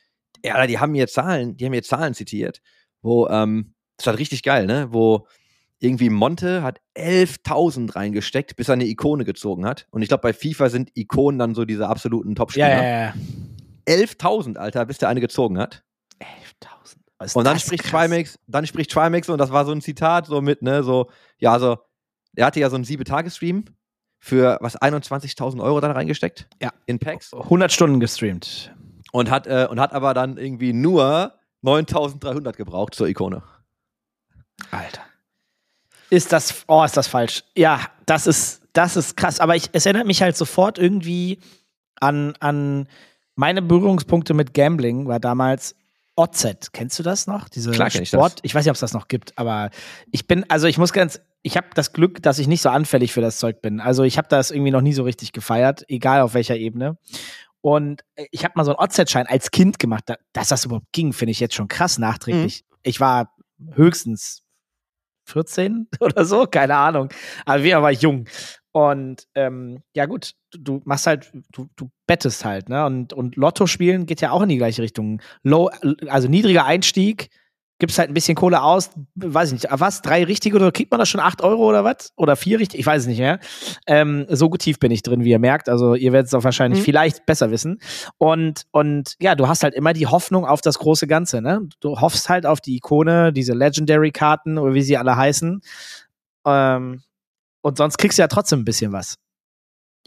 ja, die haben mir Zahlen, die haben mir Zahlen zitiert, wo, ähm, das war richtig geil, ne? Wo irgendwie Monte hat 11.000 reingesteckt, bis er eine Ikone gezogen hat. Und ich glaube, bei FIFA sind Ikonen dann so diese absoluten Ja, Top-Spieler. ja, ja. 11.000, Alter, bis der eine gezogen hat. 11.000. Was ist Und dann spricht krass. Trimax, dann spricht Trimax und das war so ein Zitat so mit, ne, so, ja, also, er hatte ja so einen sieben-Tage-Stream für was 21.000 Euro dann reingesteckt. Ja. In Packs. 100 Stunden gestreamt. Und hat, äh, und hat aber dann irgendwie nur 9.300 gebraucht zur Ikone. Alter. Ist das, oh, ist das falsch. Ja, das ist, das ist krass. Aber ich, es erinnert mich halt sofort irgendwie an, an meine Berührungspunkte mit Gambling, war damals OZ. Kennst du das noch? Diese Klar kenn ich Sport. das. Ich weiß nicht, ob es das noch gibt, aber ich bin, also ich muss ganz, ich habe das Glück, dass ich nicht so anfällig für das Zeug bin. Also ich habe das irgendwie noch nie so richtig gefeiert, egal auf welcher Ebene. Und äh, ich habe mal so einen OZ-Schein als Kind gemacht. Da- Dass das überhaupt ging, finde ich jetzt schon krass nachträglich. Ich war höchstens 14 <laughs> oder so, keine Ahnung. Aber wir war ich jung. Und ähm, ja gut, du, machst halt, du, du bettest halt, ne? Und, und Lotto spielen geht ja auch in die gleiche Richtung. Low, also niedriger Einstieg, gibst halt ein bisschen Kohle aus, weiß ich nicht, was, drei richtige oder kriegt man da schon acht Euro oder was? Oder vier richtig? Ich weiß es nicht mehr. Ähm, so gut tief bin ich drin, wie ihr merkt. Also ihr werdet es auch wahrscheinlich Mhm. vielleicht besser wissen. Und, und ja, du hast halt immer die Hoffnung auf das große Ganze, ne? Du hoffst halt auf die Ikone, diese Legendary-Karten oder wie sie alle heißen. Ähm, und sonst kriegst du ja trotzdem ein bisschen was.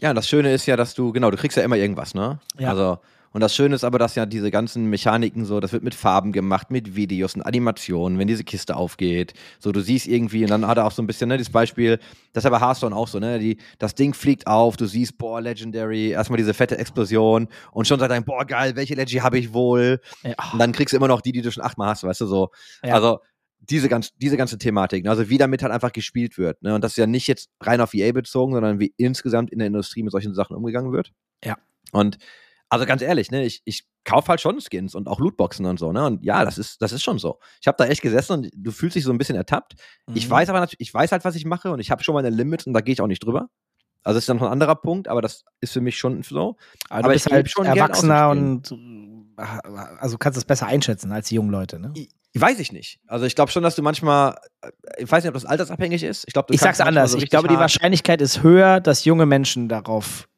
Ja, das Schöne ist ja, dass du, genau, du kriegst ja immer irgendwas, ne? Ja. Also, und das Schöne ist aber, dass ja diese ganzen Mechaniken so, das wird mit Farben gemacht, mit Videos und Animationen, wenn diese Kiste aufgeht. So, du siehst irgendwie, und dann hat er auch so ein bisschen, ne, das Beispiel, das ist ja bei Hearthstone auch so, ne? Die, das Ding fliegt auf, du siehst, boah, Legendary, erstmal diese fette Explosion und schon sagt er, boah, geil, welche Leggy habe ich wohl? Ja. Und dann kriegst du immer noch die, die du schon achtmal hast, weißt du, so. Ja. Also, diese, ganz, diese ganze Thematik, ne? also wie damit halt einfach gespielt wird. Ne? Und das ist ja nicht jetzt rein auf EA bezogen, sondern wie insgesamt in der Industrie mit solchen Sachen umgegangen wird. Ja. Und also ganz ehrlich, ne, ich, ich kaufe halt schon Skins und auch Lootboxen und so, ne? Und ja, das ist, das ist schon so. Ich habe da echt gesessen und du fühlst dich so ein bisschen ertappt. Ich Mhm. weiß aber natürlich, ich weiß halt, was ich mache und ich habe schon meine Limits und da gehe ich auch nicht drüber. Also das ist dann noch ein anderer Punkt, aber das ist für mich schon so. Aber, Aber du ich bist halt schon erwachsener und äh, also kannst es besser einschätzen als die jungen Leute, ne? I- Weiß ich nicht. Also ich glaube schon, dass du manchmal, äh, ich weiß nicht, ob das altersabhängig ist. Ich glaube, du Ich sag's anders. so ich glaube, die Wahrscheinlichkeit ist höher, dass junge Menschen darauf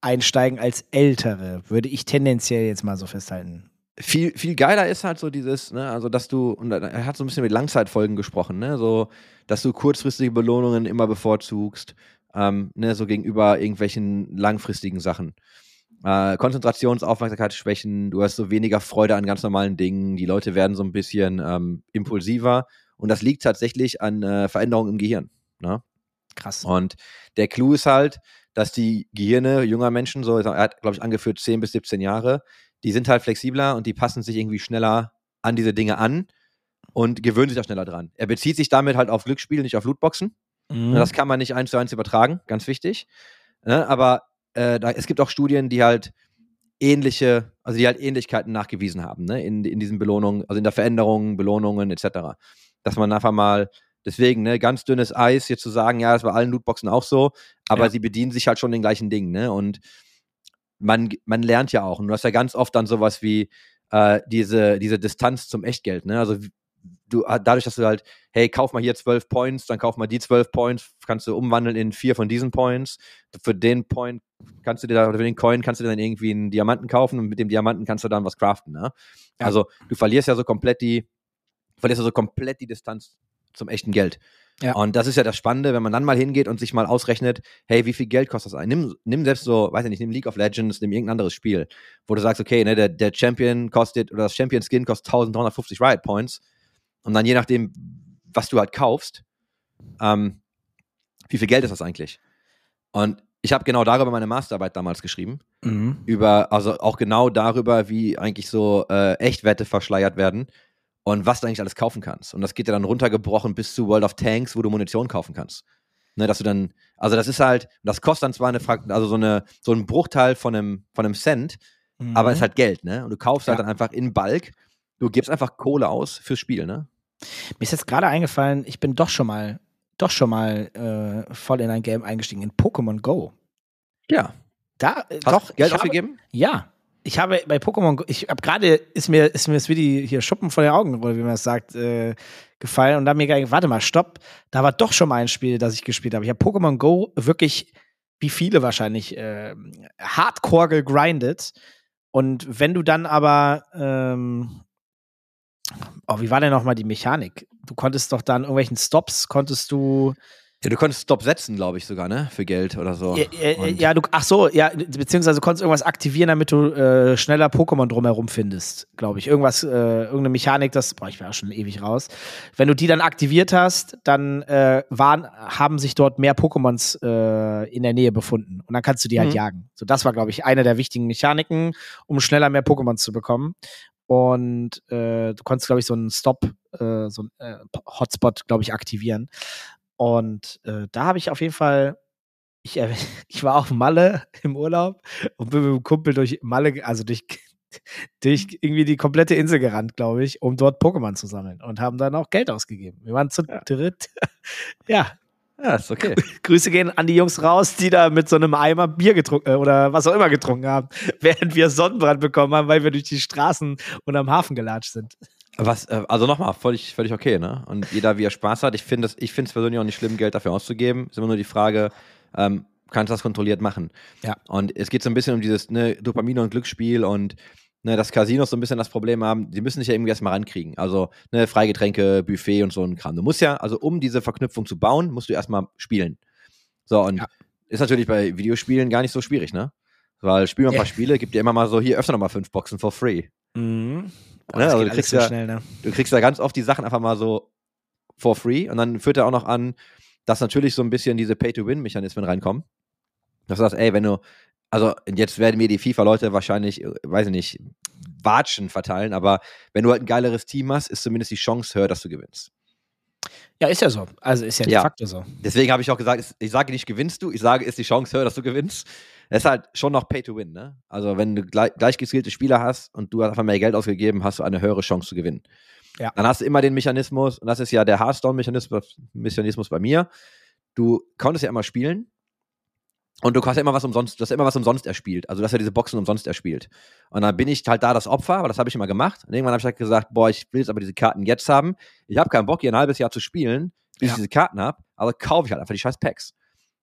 einsteigen als ältere, würde ich tendenziell jetzt mal so festhalten. viel, viel geiler ist halt so dieses, ne, also dass du, und er hat so ein bisschen mit Langzeitfolgen gesprochen, ne, so, dass du kurzfristige Belohnungen immer bevorzugst, ähm, ne, so gegenüber irgendwelchen langfristigen Sachen. Äh, Konzentrations-, Aufmerksamkeitsschwächen, du hast so weniger Freude an ganz normalen Dingen, die Leute werden so ein bisschen ähm, impulsiver und das liegt tatsächlich an äh, Veränderungen im Gehirn. Ne? Krass. Und der Clou ist halt, dass die Gehirne junger Menschen, so, er hat, glaube ich, angeführt 10 bis 17 Jahre, die sind halt flexibler und die passen sich irgendwie schneller an diese Dinge an und gewöhnen sich auch schneller dran. Er bezieht sich damit halt auf Glücksspiel, nicht auf Lootboxen. Mhm. Das kann man nicht eins zu eins übertragen, ganz wichtig. Ne? Aber äh, da, es gibt auch Studien, die halt ähnliche, also die halt Ähnlichkeiten nachgewiesen haben, ne? in, in diesen Belohnungen, also in der Veränderung, Belohnungen etc. Dass man einfach mal, deswegen, ne, ganz dünnes Eis, hier zu sagen, ja, das war allen Lootboxen auch so, aber Ja. sie bedienen sich halt schon den gleichen Dingen, ne? Und man, man lernt ja auch. Und du hast ja ganz oft dann sowas wie äh, diese, diese Distanz zum Echtgeld, ne? Also du, dadurch, dass du halt, hey, kauf mal hier zwölf Points, dann kauf mal die zwölf Points, kannst du umwandeln in vier von diesen Points. Für den Point kannst du dir da, oder für den Coin kannst du dir dann irgendwie einen Diamanten kaufen und mit dem Diamanten kannst du dann was craften, ne? Ja. Also du verlierst ja so komplett die, verlierst ja so komplett die Distanz zum echten Geld. Ja. Und das ist ja das Spannende, wenn man dann mal hingeht und sich mal ausrechnet, hey, wie viel Geld kostet das ein? Nimm, nimm selbst so, weiß ich nicht, nimm League of Legends, nimm irgendein anderes Spiel, wo du sagst, okay, ne, der, der Champion kostet, oder das Champion Skin kostet 1350 Riot Points. Und dann je nachdem, was du halt kaufst, ähm, wie viel Geld ist das eigentlich? Und ich habe genau darüber meine Masterarbeit damals geschrieben. Mhm. Über, also auch genau darüber, wie eigentlich so äh, Echtwerte verschleiert werden und was du eigentlich alles kaufen kannst. Und das geht ja dann runtergebrochen bis zu World of Tanks, wo du Munition kaufen kannst. Ne, dass du dann, also das ist halt, das kostet dann zwar eine, also so eine, so ein Bruchteil von einem, von einem Cent, Mhm. aber es ist halt Geld, ne? Und du kaufst halt Ja. dann einfach in Bulk, du gibst einfach Kohle aus fürs Spiel, ne? Mir ist jetzt gerade eingefallen, ich bin doch schon mal, doch schon mal äh, voll in ein Game eingestiegen, in Pokémon Go. Ja. Da, äh, Hast doch, Geld ausgegeben? Ja. Ich habe bei Pokémon, Go- ich habe gerade, ist mir, ist mir das wie die hier Schuppen vor den Augen, oder wie man das sagt, äh, gefallen und da hab mir gedacht, warte mal, stopp, da war doch schon mal ein Spiel, das ich gespielt habe. Ich habe Pokémon Go wirklich, wie viele wahrscheinlich, äh, hardcore gegrindet. Und wenn du dann aber, ähm, oh, wie war denn nochmal die Mechanik? Du konntest doch dann irgendwelchen Stops, konntest du, Ja, du konntest Stop setzen, glaube ich sogar, ne? Für Geld oder so. ja, ja, du, ach so, ja, beziehungsweise du konntest irgendwas aktivieren, damit du äh, schneller Pokémon drumherum findest, glaube ich. Irgendwas, äh, irgendeine Mechanik, das, boah, ich war schon ewig raus. Wenn du die dann aktiviert hast, dann äh, waren, haben sich dort mehr Pokémons äh, in der Nähe befunden. Und dann kannst du die halt Mhm. jagen. So, das war, glaube ich, eine der wichtigen Mechaniken, um schneller mehr Pokémons zu bekommen. Und äh, du konntest, glaube ich, so einen Stop, äh, so einen äh, Hotspot, glaube ich, aktivieren. Und äh, da habe ich auf jeden Fall, ich, äh, <laughs> ich war auf Malle im Urlaub und bin mit dem Kumpel durch Malle, also durch, <laughs> durch irgendwie die komplette Insel gerannt, glaube ich, um dort Pokémon zu sammeln und haben dann auch Geld ausgegeben. Wir waren zu dritt. <laughs> ja, Ja, ist okay. <laughs> Grüße gehen an die Jungs raus, die da mit so einem Eimer Bier getrunken äh, oder was auch immer getrunken haben, <laughs> während wir Sonnenbrand bekommen haben, weil wir durch die Straßen und am Hafen gelatscht sind. Was, äh, also nochmal, völlig, völlig okay, ne? Und jeder, wie er Spaß hat. Ich finde es persönlich auch nicht schlimm, Geld dafür auszugeben. Ist immer nur die Frage, ähm, kannst du das kontrolliert machen? Ja. Und es geht so ein bisschen um dieses ne, Dopamin und Glücksspiel und ne, dass Casinos so ein bisschen das Problem haben, die müssen sich ja irgendwie erstmal rankriegen. Also ne, Freigetränke, Buffet und so ein Kram. Du musst ja, also um diese Verknüpfung zu bauen, musst du erstmal spielen. So, und Ja. ist natürlich bei Videospielen gar nicht so schwierig, ne? Weil spiel mal ein Ja. paar Spiele, gibt dir immer mal so, hier öffne noch mal fünf Boxen for free. Mhm. Boah, Ne, also du kriegst so ja- schnell, ne? du kriegst da ganz oft die Sachen einfach mal so for free und dann führt er auch noch an, dass natürlich so ein bisschen diese Pay-to-Win-Mechanismen reinkommen. Dass du sagst, ey, wenn du, also jetzt werden mir die FIFA-Leute wahrscheinlich, äh, weiß ich nicht, Watschen verteilen, aber wenn du halt ein geileres Team hast, ist zumindest die Chance höher, dass du gewinnst. Ja, ist ja so. Also ist ja de Ja. facto so. Deswegen habe ich auch gesagt, es- ich sage nicht gewinnst du, ich sage, ist die Chance höher, dass du gewinnst. Es ist halt schon noch Pay to Win, ne? Also wenn du gleich, gleich geskillte Spieler hast und du hast einfach mehr Geld ausgegeben, hast du eine höhere Chance zu gewinnen. Ja. Dann hast du immer den Mechanismus, und das ist ja der Hearthstone-Mechanismus Mechanismus bei mir. Du konntest ja immer spielen und du hast ja immer was umsonst, du hast ja immer was umsonst erspielt. Also du hast ja diese Boxen umsonst erspielt. Und dann bin ich halt da das Opfer, weil das habe ich immer gemacht. Und irgendwann habe ich halt gesagt, boah, ich will jetzt aber diese Karten jetzt haben. Ich habe keinen Bock, hier ein halbes Jahr zu spielen, bis Ja. ich diese Karten habe, aber kaufe ich halt einfach die scheiß Packs.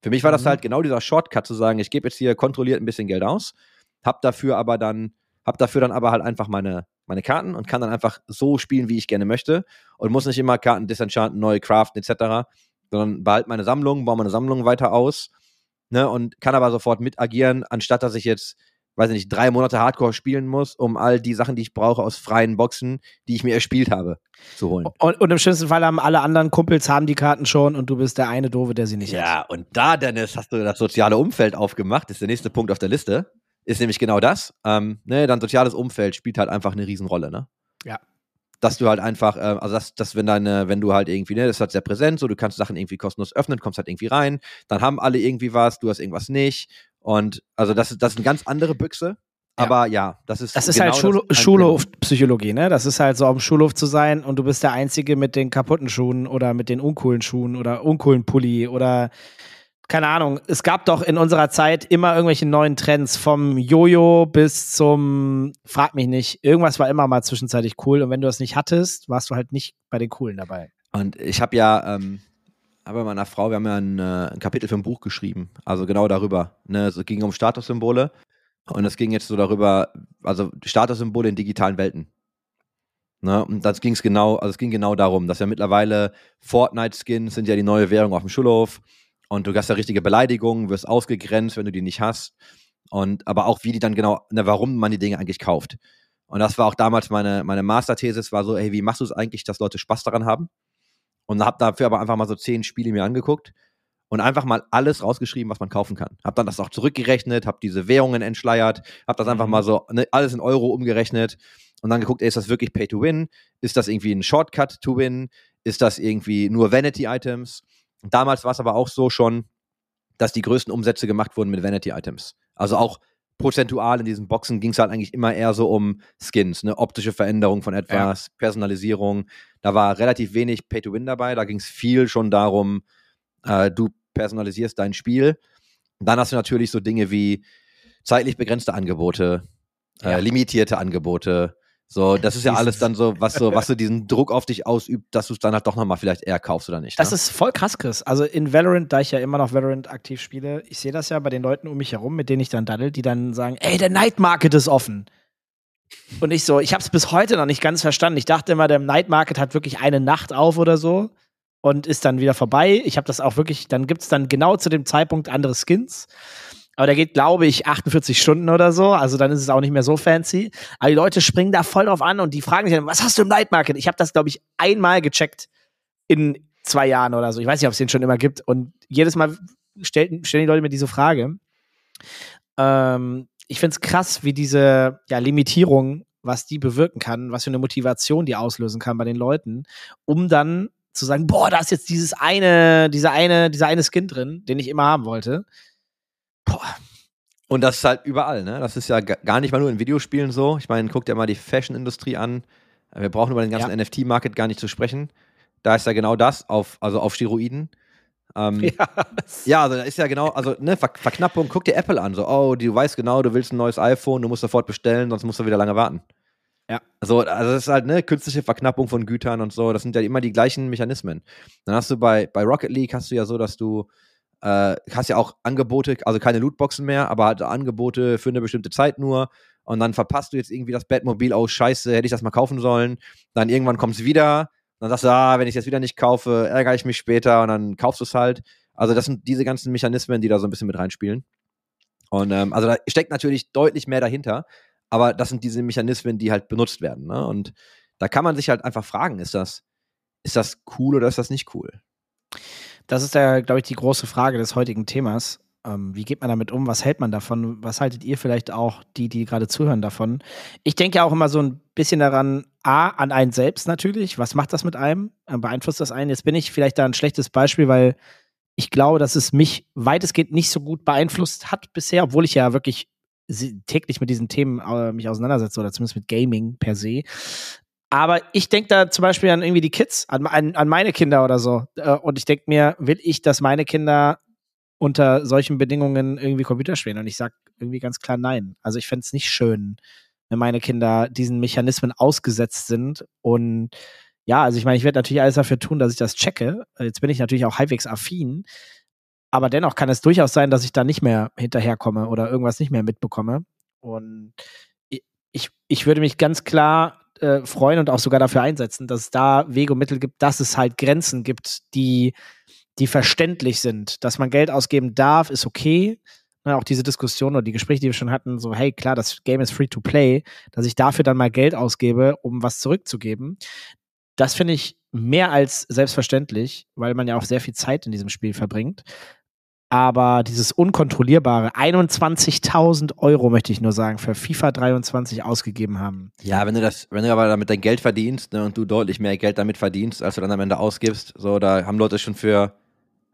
Für mich war das Mhm. halt genau dieser Shortcut zu sagen, ich gebe jetzt hier kontrolliert ein bisschen Geld aus, hab dafür aber dann, hab dafür dann aber halt einfach meine, meine Karten und kann dann einfach so spielen, wie ich gerne möchte und muss nicht immer Karten disenchanten, neu craften etc., sondern behalte meine Sammlung, baue meine Sammlung weiter aus ne, und kann aber sofort mit agieren, anstatt dass ich jetzt, weiß ich nicht, drei Monate Hardcore spielen muss, um all die Sachen, die ich brauche aus freien Boxen, die ich mir erspielt habe, zu holen. Und, und im schlimmsten Fall haben alle anderen Kumpels haben die Karten schon und du bist der eine Doofe, der sie nicht hat. Ja, und da, Dennis, hast du das soziale Umfeld aufgemacht, ist der nächste Punkt auf der Liste. Ist nämlich genau das. Ähm, ne, dein soziales Umfeld spielt halt einfach eine Riesenrolle, ne? Ja. Dass du halt einfach, äh, also dass, dass wenn deine, wenn du halt irgendwie, ne, das ist halt sehr präsent, so du kannst Sachen irgendwie kostenlos öffnen, kommst halt irgendwie rein, dann haben alle irgendwie was, du hast irgendwas nicht. Und also das ist, das ist eine ganz andere Büchse. Ja. Aber ja, das ist. Das ist genau halt Schul Schulhofpsychologie, ne? Das ist halt so auf dem Schulhof zu sein und du bist der Einzige mit den kaputten Schuhen oder mit den uncoolen Schuhen oder uncoolen Pulli oder keine Ahnung. Es gab doch in unserer Zeit immer irgendwelche neuen Trends vom Jojo bis zum, frag mich nicht, irgendwas war immer mal zwischenzeitlich cool und wenn du das nicht hattest, warst du halt nicht bei den Coolen dabei. Und ich habe ja, ähm, habe meiner Frau, wir haben ja ein, äh, ein Kapitel für ein Buch geschrieben, also genau darüber. Ne? Es ging um Statussymbole und es ging jetzt so darüber, also Statussymbole in digitalen Welten. Ne? Und das ging es genau, also es ging genau darum, dass ja mittlerweile Fortnite-Skins sind ja die neue Währung auf dem Schulhof und du hast ja richtige Beleidigungen, wirst ausgegrenzt, wenn du die nicht hast. Und aber auch wie die dann genau, ne, warum man die Dinge eigentlich kauft. Und das war auch damals meine, meine Masterthesis, war so, hey, wie machst du es eigentlich, dass Leute Spaß daran haben? Und habe dafür aber einfach mal so zehn Spiele mir angeguckt und einfach mal alles rausgeschrieben, was man kaufen kann. Hab dann das auch zurückgerechnet, hab diese Währungen entschleiert, hab das einfach Mhm. mal so ne, alles in Euro umgerechnet und dann geguckt, ey, ist das wirklich Pay to Win? Ist das irgendwie ein Shortcut to Win? Ist das irgendwie nur Vanity Items? Damals war es aber auch so schon, dass die größten Umsätze gemacht wurden mit Vanity Items. Also auch prozentual in diesen Boxen ging es halt eigentlich immer eher so um Skins, ne? optische Veränderung von etwas, Personalisierung. Da war relativ wenig Pay to Win dabei. Da ging es viel schon darum, äh, du personalisierst dein Spiel. Und dann hast du natürlich so Dinge wie zeitlich begrenzte Angebote, Ja. äh, limitierte Angebote. So, das ist ja alles dann so, was so, was so diesen Druck auf dich ausübt, dass du es dann halt doch nochmal vielleicht eher kaufst oder nicht. Das ne? ist voll krass, Chris. Also in Valorant, da ich ja immer noch Valorant aktiv spiele, ich sehe das ja bei den Leuten um mich herum, mit denen ich dann daddel, die dann sagen, ey, der Night Market ist offen. Und ich so, ich habe es bis heute noch nicht ganz verstanden. Ich dachte immer, der Night Market hat wirklich eine Nacht auf oder so und ist dann wieder vorbei. Ich habe das auch wirklich, dann gibt es dann genau zu dem Zeitpunkt andere Skins. Aber der geht, glaube ich, 48 Stunden oder so. Also dann ist es auch nicht mehr so fancy. Aber die Leute springen da voll drauf an und die fragen sich dann, was hast du im Night Market? Ich habe das, glaube ich, einmal gecheckt in zwei Jahren oder so. Ich weiß nicht, ob es den schon immer gibt. Und jedes Mal stellen, stellen die Leute mir diese Frage. Ähm, ich finde es krass, wie diese ja, Limitierung, was die bewirken kann, was für eine Motivation die auslösen kann bei den Leuten, um dann zu sagen, boah, da ist jetzt dieses eine, dieser eine, dieser eine Skin drin, den ich immer haben wollte. Boah, Und das ist halt überall, ne? Das ist ja ga- gar nicht mal nur in Videospielen so. Ich meine, guck dir mal die Fashion-Industrie an. Wir brauchen über den ganzen Ja. NFT-Market gar nicht zu sprechen. Da ist ja genau das, auf, also auf Steroiden. Ähm, <laughs> ja. ja. also da ist ja genau, also ne, Ver Verknappung, guck dir Apple an. So, oh, du weißt genau, du willst ein neues iPhone, du musst sofort bestellen, sonst musst du wieder lange warten. Ja. So, also das ist halt ne, künstliche Verknappung von Gütern und so. Das sind ja immer die gleichen Mechanismen. Dann hast du bei, bei Rocket League hast du ja so, dass du äh, hast ja auch Angebote, also keine Lootboxen mehr, aber halt Angebote für eine bestimmte Zeit nur. Und dann verpasst du jetzt irgendwie das Batmobil, oh scheiße, hätte ich das mal kaufen sollen. Dann irgendwann kommt es wieder. Dann sagst du, ah, wenn ich jetzt wieder nicht kaufe, ärgere ich mich später und dann kaufst du es halt. Also das sind diese ganzen Mechanismen, die da so ein bisschen mit reinspielen. Und ähm, also da steckt natürlich deutlich mehr dahinter, aber das sind diese Mechanismen, die halt benutzt werden. Ne? Und da kann man sich halt einfach fragen, ist das, ist das cool oder ist das nicht cool? Das ist ja, glaube ich, die große Frage des heutigen Themas. Ähm, wie geht man damit um? Was hält man davon? Was haltet ihr vielleicht auch, die, die gerade zuhören, davon? Ich denke ja auch immer so ein bisschen daran, A, an einen selbst natürlich. Was macht das mit einem? Äh, beeinflusst das einen? Jetzt bin ich vielleicht da ein schlechtes Beispiel, weil ich glaube, dass es mich weitestgehend nicht so gut beeinflusst hat bisher, obwohl ich ja wirklich täglich mit diesen Themen äh, mich auseinandersetze oder zumindest mit Gaming per se. Aber ich denke da zum Beispiel an irgendwie die Kids, an, an, an meine Kinder oder so. Äh, und ich denke mir, will ich, dass meine Kinder unter solchen Bedingungen irgendwie Computer spielen? Und ich sage irgendwie ganz klar nein. Also ich fände es nicht schön, wenn meine Kinder diesen Mechanismen ausgesetzt sind. Und ja, also ich meine, ich werde natürlich alles dafür tun, dass ich das checke. Jetzt bin ich natürlich auch halbwegs affin. Aber dennoch kann es durchaus sein, dass ich da nicht mehr hinterherkomme oder irgendwas nicht mehr mitbekomme. Und ich, ich würde mich ganz klar äh, freuen und auch sogar dafür einsetzen, dass es da Wege und Mittel gibt, dass es halt Grenzen gibt, die, die verständlich sind. Dass man Geld ausgeben darf, ist okay. Ne, auch diese Diskussion oder die Gespräche, die wir schon hatten, so, hey, klar, das Game ist free to play, dass ich dafür dann mal Geld ausgebe, um was zurückzugeben. Das finde ich mehr als selbstverständlich, weil man ja auch sehr viel Zeit in diesem Spiel verbringt. Aber dieses unkontrollierbare 21.000 Euro, möchte ich nur sagen, für FIFA 23 ausgegeben haben. Ja, wenn du das, wenn du aber damit dein Geld verdienst ne, und du deutlich mehr Geld damit verdienst, als du dann am Ende ausgibst, so, da haben Leute schon für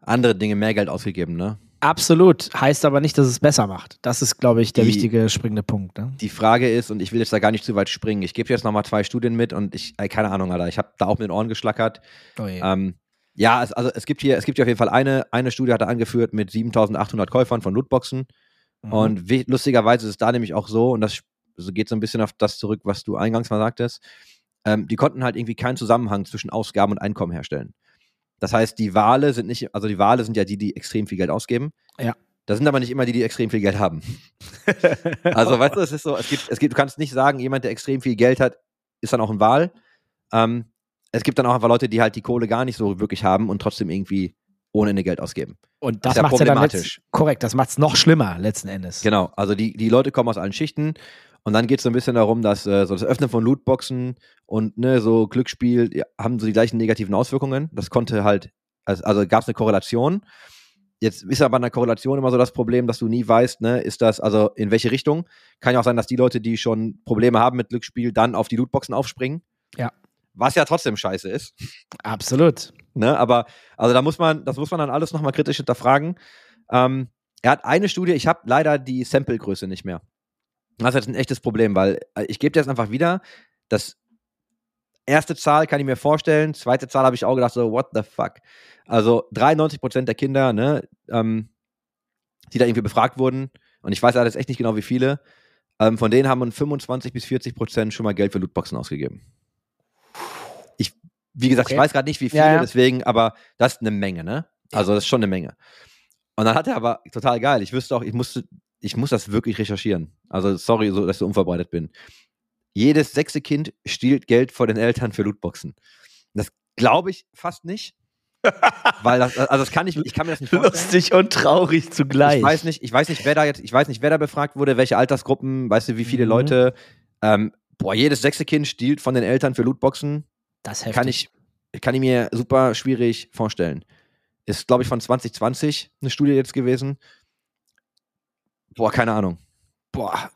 andere Dinge mehr Geld ausgegeben, ne? Absolut. Heißt aber nicht, dass es besser macht. Das ist, glaube ich, der die, wichtige springende Punkt. Ne? Die Frage ist, und ich will jetzt da gar nicht zu weit springen, ich gebe jetzt nochmal zwei Studien mit und ich, äh, keine Ahnung, Alter, ich habe da auch mit den Ohren geschlackert. Oh je. ähm, ja, es, also es gibt hier, es gibt hier auf jeden Fall eine, eine Studie, hat er angeführt mit 7800 Käufern von Lootboxen. Mhm. Und lustigerweise ist es da nämlich auch so, und das geht so ein bisschen auf das zurück, was du eingangs mal sagtest, ähm, die konnten halt irgendwie keinen Zusammenhang zwischen Ausgaben und Einkommen herstellen. Das heißt, die Wale sind nicht, also die Wale sind ja die, die extrem viel Geld ausgeben. Ja. Das sind aber nicht immer die, die extrem viel Geld haben. <laughs> also, weißt du, es ist so, es gibt, es gibt, du kannst nicht sagen, jemand, der extrem viel Geld hat, ist dann auch ein Wal. Ähm, es gibt dann auch einfach Leute, die halt die Kohle gar nicht so wirklich haben und trotzdem irgendwie ohne Ende Geld ausgeben. Und das, das macht ja problematisch. Dann korrekt, das macht es noch schlimmer letzten Endes. Genau, also die, die Leute kommen aus allen Schichten und dann geht es so ein bisschen darum, dass äh, so das Öffnen von Lootboxen und ne, so Glücksspiel ja, haben so die gleichen negativen Auswirkungen. Das konnte halt, also, also gab es eine Korrelation. Jetzt ist aber bei einer Korrelation immer so das Problem, dass du nie weißt, ne, ist das, also in welche Richtung. Kann ja auch sein, dass die Leute, die schon Probleme haben mit Glücksspiel, dann auf die Lootboxen aufspringen. Ja was ja trotzdem scheiße ist. Absolut. Ne, aber also da muss man, das muss man dann alles nochmal kritisch hinterfragen. Ähm, er hat eine Studie, ich habe leider die Samplegröße nicht mehr. Das ist jetzt ein echtes Problem, weil äh, ich gebe dir jetzt einfach wieder, das erste Zahl kann ich mir vorstellen, zweite Zahl habe ich auch gedacht, so, what the fuck? Also 93% der Kinder, ne, ähm, die da irgendwie befragt wurden, und ich weiß alles echt nicht genau, wie viele, ähm, von denen haben 25 bis 40% schon mal Geld für Lootboxen ausgegeben. Wie gesagt, okay. ich weiß gerade nicht, wie viele, ja, ja. deswegen, aber das ist eine Menge, ne? Also das ist schon eine Menge. Und dann hat er aber total geil. Ich wüsste auch, ich musste, ich muss das wirklich recherchieren. Also sorry, so, dass ich so unvorbereitet bin. Jedes sechste Kind stiehlt Geld vor den Eltern für Lootboxen. Das glaube ich fast nicht. Weil das, also das kann ich, ich kann mir das nicht vorstellen. Lustig und traurig zugleich. Ich weiß nicht, ich weiß nicht, wer da jetzt, ich weiß nicht, wer da befragt wurde, welche Altersgruppen, weißt du, wie viele mhm. Leute. Ähm, boah, jedes sechste Kind stiehlt von den Eltern für Lootboxen. Das heftig. Kann ich, kann ich mir super schwierig vorstellen. Ist, glaube ich, von 2020 eine Studie jetzt gewesen. Boah, keine Ahnung. Boah,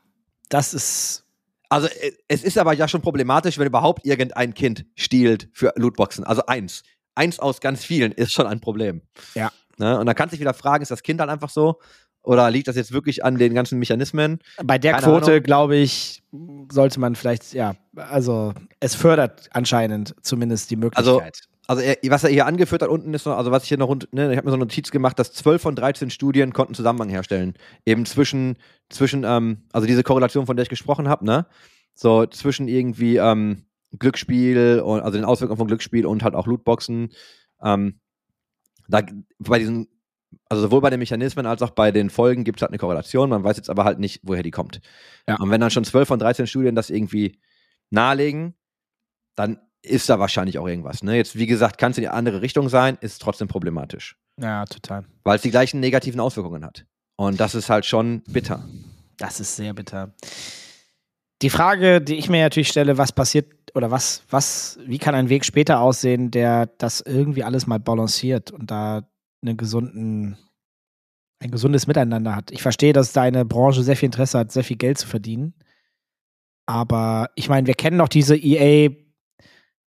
das ist. Also, äh, es ist aber ja schon problematisch, wenn überhaupt irgendein Kind stiehlt für Lootboxen. Also eins. Eins aus ganz vielen ist schon ein Problem. Ja. Ne? Und da kannst du dich wieder fragen, ist das Kind dann einfach so? Oder liegt das jetzt wirklich an den ganzen Mechanismen? Bei der Keine Quote, glaube ich, sollte man vielleicht, ja, also es fördert anscheinend zumindest die Möglichkeit. Also, also er, was er hier angeführt hat unten ist noch, also was ich hier noch, ne, ich habe mir so eine Notiz gemacht, dass 12 von 13 Studien konnten Zusammenhang herstellen. Eben zwischen, zwischen, ähm, also diese Korrelation, von der ich gesprochen habe, ne? So zwischen irgendwie ähm, Glücksspiel und also den Auswirkungen von Glücksspiel und halt auch Lootboxen. Ähm, da, bei diesen also sowohl bei den Mechanismen als auch bei den Folgen gibt es halt eine Korrelation. Man weiß jetzt aber halt nicht, woher die kommt. Ja. Und wenn dann schon 12 von 13 Studien das irgendwie nahelegen, dann ist da wahrscheinlich auch irgendwas. Ne? Jetzt, wie gesagt, kann es in die andere Richtung sein, ist trotzdem problematisch. Ja, total. Weil es die gleichen negativen Auswirkungen hat. Und das ist halt schon bitter. Das ist sehr bitter. Die Frage, die ich mir natürlich stelle, was passiert oder was, was, wie kann ein Weg später aussehen, der das irgendwie alles mal balanciert und da einen gesunden, ein gesundes Miteinander hat. Ich verstehe, dass deine Branche sehr viel Interesse hat, sehr viel Geld zu verdienen. Aber ich meine, wir kennen noch diese EA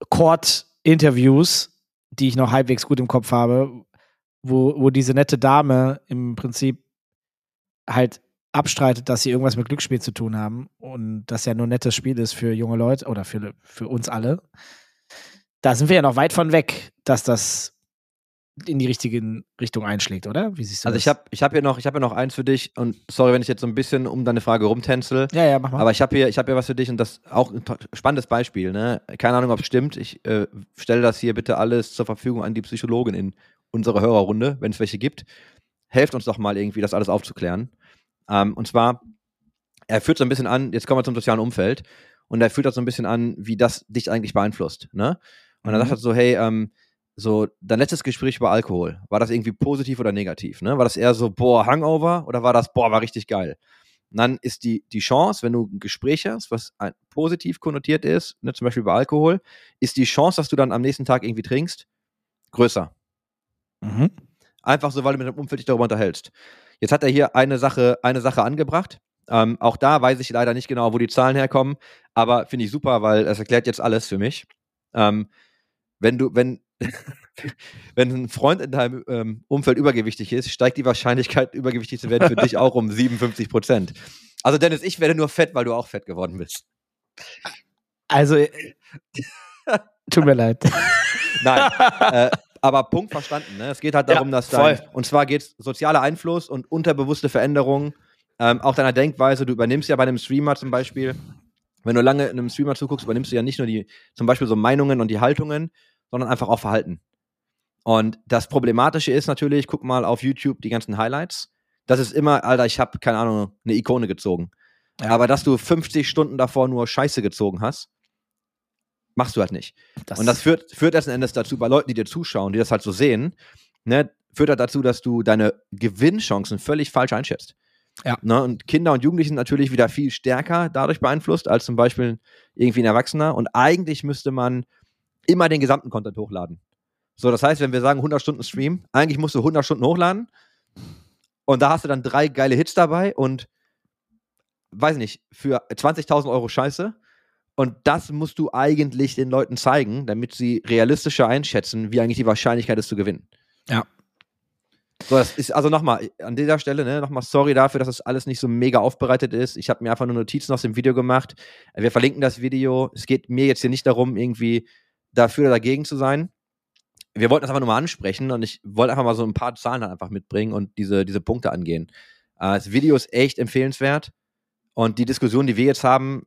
Court-Interviews, die ich noch halbwegs gut im Kopf habe, wo, wo diese nette Dame im Prinzip halt abstreitet, dass sie irgendwas mit Glücksspiel zu tun haben und das ja nur ein nettes Spiel ist für junge Leute oder für, für uns alle. Da sind wir ja noch weit von weg, dass das in die richtige Richtung einschlägt, oder? Wie siehst du Also das? ich habe ich hab hier, noch- ich noch eins für dich und sorry, wenn ich jetzt so ein bisschen um deine Frage rumtänzel. ja, ja, mach mal. Aber ich habe hier, ich hab hier was für dich und das auch ein spannendes Beispiel. Ne? Keine Ahnung, ob es stimmt. Ich äh, stelle das hier bitte alles zur Verfügung an die Psychologin in unserer Hörerrunde, wenn es welche gibt. Helft uns doch mal irgendwie, das alles aufzuklären. Ähm, und zwar, er führt so ein bisschen an, jetzt kommen wir zum sozialen Umfeld, und er führt das so ein bisschen an, wie das dich eigentlich beeinflusst. Ne? Und dann Mhm. sagt er so, hey, ähm, so dein letztes Gespräch über Alkohol, war das irgendwie positiv oder negativ? Ne? War das eher so, boah, Hangover oder war das, boah, war richtig geil? Und dann ist die, die Chance, wenn du ein Gespräch hast, was ein, positiv konnotiert ist, ne, zum Beispiel über Alkohol, ist die Chance, dass du dann am nächsten Tag irgendwie trinkst, größer. Mhm. Einfach so, weil du mit deinem Umfeld dich darüber unterhältst. Jetzt hat er hier eine Sache, eine Sache angebracht. Ähm, auch da weiß ich leider nicht genau, wo die Zahlen herkommen, aber finde ich super, weil es erklärt jetzt alles für mich. Ähm, wenn du, wenn, <laughs> wenn ein Freund in deinem ähm, Umfeld übergewichtig ist, steigt die Wahrscheinlichkeit, übergewichtig zu werden, für dich auch um 57 Prozent. Also Dennis, ich werde nur fett, weil du auch fett geworden bist. Also, äh, tut mir leid. <laughs> Nein, äh, aber Punkt verstanden. Ne? Es geht halt Ja, darum, dass dein, voll. und zwar geht es sozialer Einfluss und unterbewusste Veränderungen, ähm, auch deiner Denkweise. Du übernimmst ja bei einem Streamer zum Beispiel, wenn du lange einem Streamer zuguckst, übernimmst du ja nicht nur die, zum Beispiel so Meinungen und die Haltungen, sondern einfach auch Verhalten. Und das Problematische ist natürlich, guck mal auf YouTube die ganzen Highlights. Das ist immer, Alter, ich habe keine Ahnung, eine Ikone gezogen. Ja. Aber dass du 50 Stunden davor nur Scheiße gezogen hast, machst du halt nicht. Und das führt, führt letzten Endes dazu, bei Leuten, die dir zuschauen, die das halt so sehen, ne, führt halt dazu, dass du deine Gewinnchancen völlig falsch einschätzt. Ja. Ne, und Kinder und Jugendliche sind natürlich wieder viel stärker dadurch beeinflusst, als zum Beispiel irgendwie ein Erwachsener. Und eigentlich müsste man immer den gesamten Content hochladen. So, das heißt, wenn wir sagen 100 Stunden Stream, eigentlich musst du 100 Stunden hochladen. Und da hast du dann drei geile Hits dabei und weiß nicht, für 20.000 Euro Scheiße. Und das musst du eigentlich den Leuten zeigen, damit sie realistischer einschätzen, wie eigentlich die Wahrscheinlichkeit ist zu gewinnen. Ja. So, das ist also nochmal an dieser Stelle, ne, nochmal sorry dafür, dass das alles nicht so mega aufbereitet ist. Ich habe mir einfach nur Notizen aus dem Video gemacht. Wir verlinken das Video. Es geht mir jetzt hier nicht darum, irgendwie dafür oder dagegen zu sein. Wir wollten das einfach nur mal ansprechen und ich wollte einfach mal so ein paar Zahlen dann einfach mitbringen und diese, diese Punkte angehen. Äh, das Video ist echt empfehlenswert und die Diskussion, die wir jetzt haben,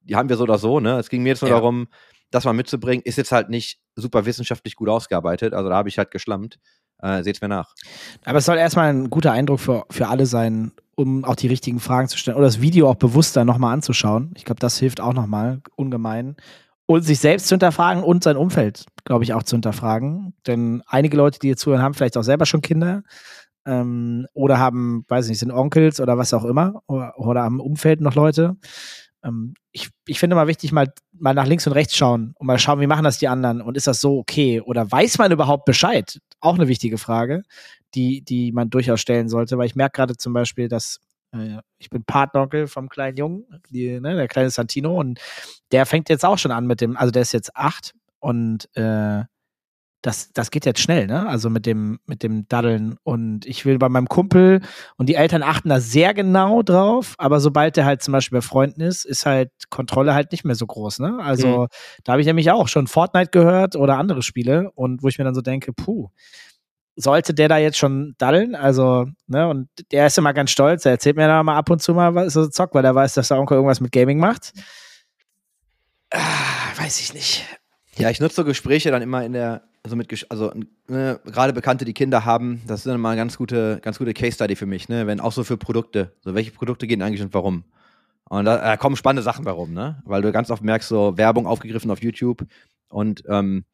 die haben wir so oder so. Ne? Es ging mir jetzt nur Ja. darum, das mal mitzubringen. Ist jetzt halt nicht super wissenschaftlich gut ausgearbeitet. Also da habe ich halt geschlammt. Äh, seht's mir nach. Aber es soll erstmal ein guter Eindruck für, für alle sein, um auch die richtigen Fragen zu stellen oder das Video auch bewusster nochmal anzuschauen. Ich glaube, das hilft auch nochmal ungemein. Und sich selbst zu hinterfragen und sein Umfeld, glaube ich, auch zu hinterfragen. Denn einige Leute, die hier zuhören, haben vielleicht auch selber schon Kinder ähm, oder haben, weiß nicht, sind Onkels oder was auch immer oder, oder am Umfeld noch Leute. Ähm, ich, ich finde mal wichtig, mal, mal nach links und rechts schauen und mal schauen, wie machen das die anderen und ist das so okay oder weiß man überhaupt Bescheid? Auch eine wichtige Frage, die, die man durchaus stellen sollte, weil ich merke gerade zum Beispiel, dass ich bin Patnonkel vom kleinen Jungen, die, ne, der kleine Santino und der fängt jetzt auch schon an mit dem, also der ist jetzt acht und äh, das, das geht jetzt schnell, ne? Also mit dem, mit dem Daddeln. Und ich will bei meinem Kumpel und die Eltern achten da sehr genau drauf, aber sobald der halt zum Beispiel bei Freunden ist, ist halt Kontrolle halt nicht mehr so groß, ne? Also da habe ich nämlich auch schon Fortnite gehört oder andere Spiele und wo ich mir dann so denke, puh, sollte der da jetzt schon daddeln? Also, ne, und der ist immer ganz stolz, er erzählt mir da mal ab und zu mal, was so zockt, weil er weiß, dass der Onkel irgendwas mit Gaming macht. Ah, weiß ich nicht. Ja, ich nutze so Gespräche dann immer in der, also mit, also ne, gerade Bekannte, die Kinder haben, das ist dann mal eine ganz gute, ganz gute Case Study für mich, ne? Wenn auch so für Produkte, so welche Produkte gehen eigentlich und warum? Und da, da kommen spannende Sachen warum, ne? Weil du ganz oft merkst, so Werbung aufgegriffen auf YouTube und ähm,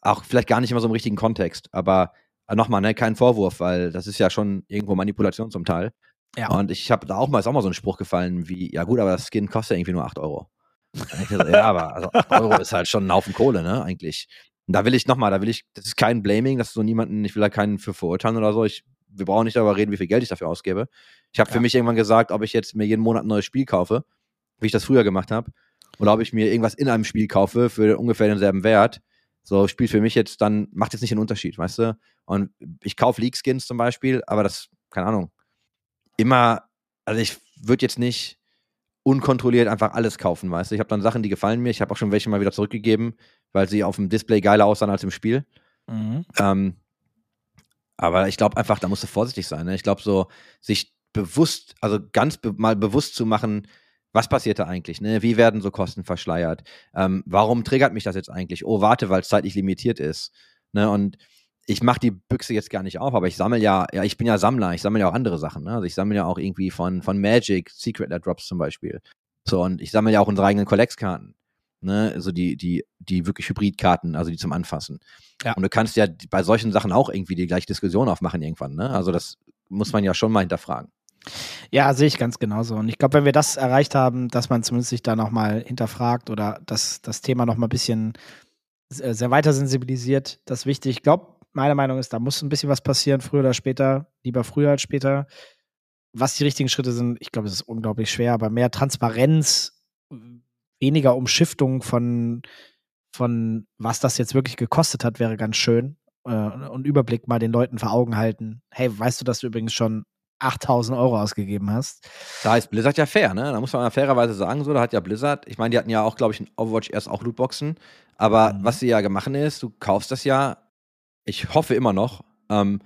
auch vielleicht gar nicht immer so im richtigen Kontext. Aber äh, nochmal, ne, kein Vorwurf, weil das ist ja schon irgendwo Manipulation zum Teil. Ja. Und ich habe da auch mal, ist auch mal so ein Spruch gefallen wie, ja gut, aber das Skin kostet ja irgendwie nur 8 Euro. So, ja, aber also 8 <laughs> Euro ist halt schon ein Haufen Kohle, ne, eigentlich. Und da will ich nochmal, da will ich, das ist kein Blaming, das ist so niemanden, ich will da keinen für verurteilen oder so. Ich wir brauchen nicht darüber reden, wie viel Geld ich dafür ausgebe. Ich habe Ja. für mich irgendwann gesagt, ob ich jetzt mir jeden Monat ein neues Spiel kaufe, wie ich das früher gemacht habe, oder ob ich mir irgendwas in einem Spiel kaufe für ungefähr denselben Wert. So spielt für mich jetzt dann, macht jetzt nicht einen Unterschied, weißt du? Und ich kaufe League-Skins zum Beispiel, aber das, keine Ahnung, immer, also ich würde jetzt nicht unkontrolliert einfach alles kaufen, weißt du? Ich habe dann Sachen, die gefallen mir. Ich habe auch schon welche mal wieder zurückgegeben, weil sie auf dem Display geiler aussahen als im Spiel. Mhm. Ähm, aber ich glaube einfach, da musst du vorsichtig sein. Ne? Ich glaube, so sich bewusst, also ganz be mal bewusst zu machen, was passiert da eigentlich? Ne? Wie werden so Kosten verschleiert? Ähm, warum triggert mich das jetzt eigentlich? Oh, warte, weil es zeitlich limitiert ist. Ne? Und ich mache die Büchse jetzt gar nicht auf, aber ich sammle ja, ja, ich bin ja Sammler, ich sammle ja auch andere Sachen. Ne? Also ich sammle ja auch irgendwie von, von Magic, Secret Lair Drops zum Beispiel. So, und ich sammle ja auch unsere eigenen Collects-Karten. Ne? Also die, die, die wirklich Hybridkarten, also die zum Anfassen. Ja. Und du kannst ja bei solchen Sachen auch irgendwie die gleiche Diskussion aufmachen irgendwann. Ne? Also das muss man ja schon mal hinterfragen. Ja, sehe ich ganz genauso. Und ich glaube, wenn wir das erreicht haben, dass man zumindest sich da nochmal hinterfragt oder das, das Thema nochmal ein bisschen sehr, sehr weiter sensibilisiert, das ist wichtig. Ich glaube, meine Meinung ist, da muss ein bisschen was passieren, früher oder später, lieber früher als später. Was die richtigen Schritte sind, ich glaube, es ist unglaublich schwer, aber mehr Transparenz, weniger Umschiftung von, von was das jetzt wirklich gekostet hat, wäre ganz schön. Äh, und Überblick mal den Leuten vor Augen halten. Hey, weißt du, dass du übrigens schon 8000 Euro ausgegeben hast? Da ist Blizzard ja fair, ne? Da muss man ja fairerweise sagen, so, da hat ja Blizzard, ich meine, die hatten ja auch, glaube ich, in Overwatch erst auch Lootboxen, aber Mhm. was sie ja gemacht ist, du kaufst das ja, ich hoffe immer noch, ähm,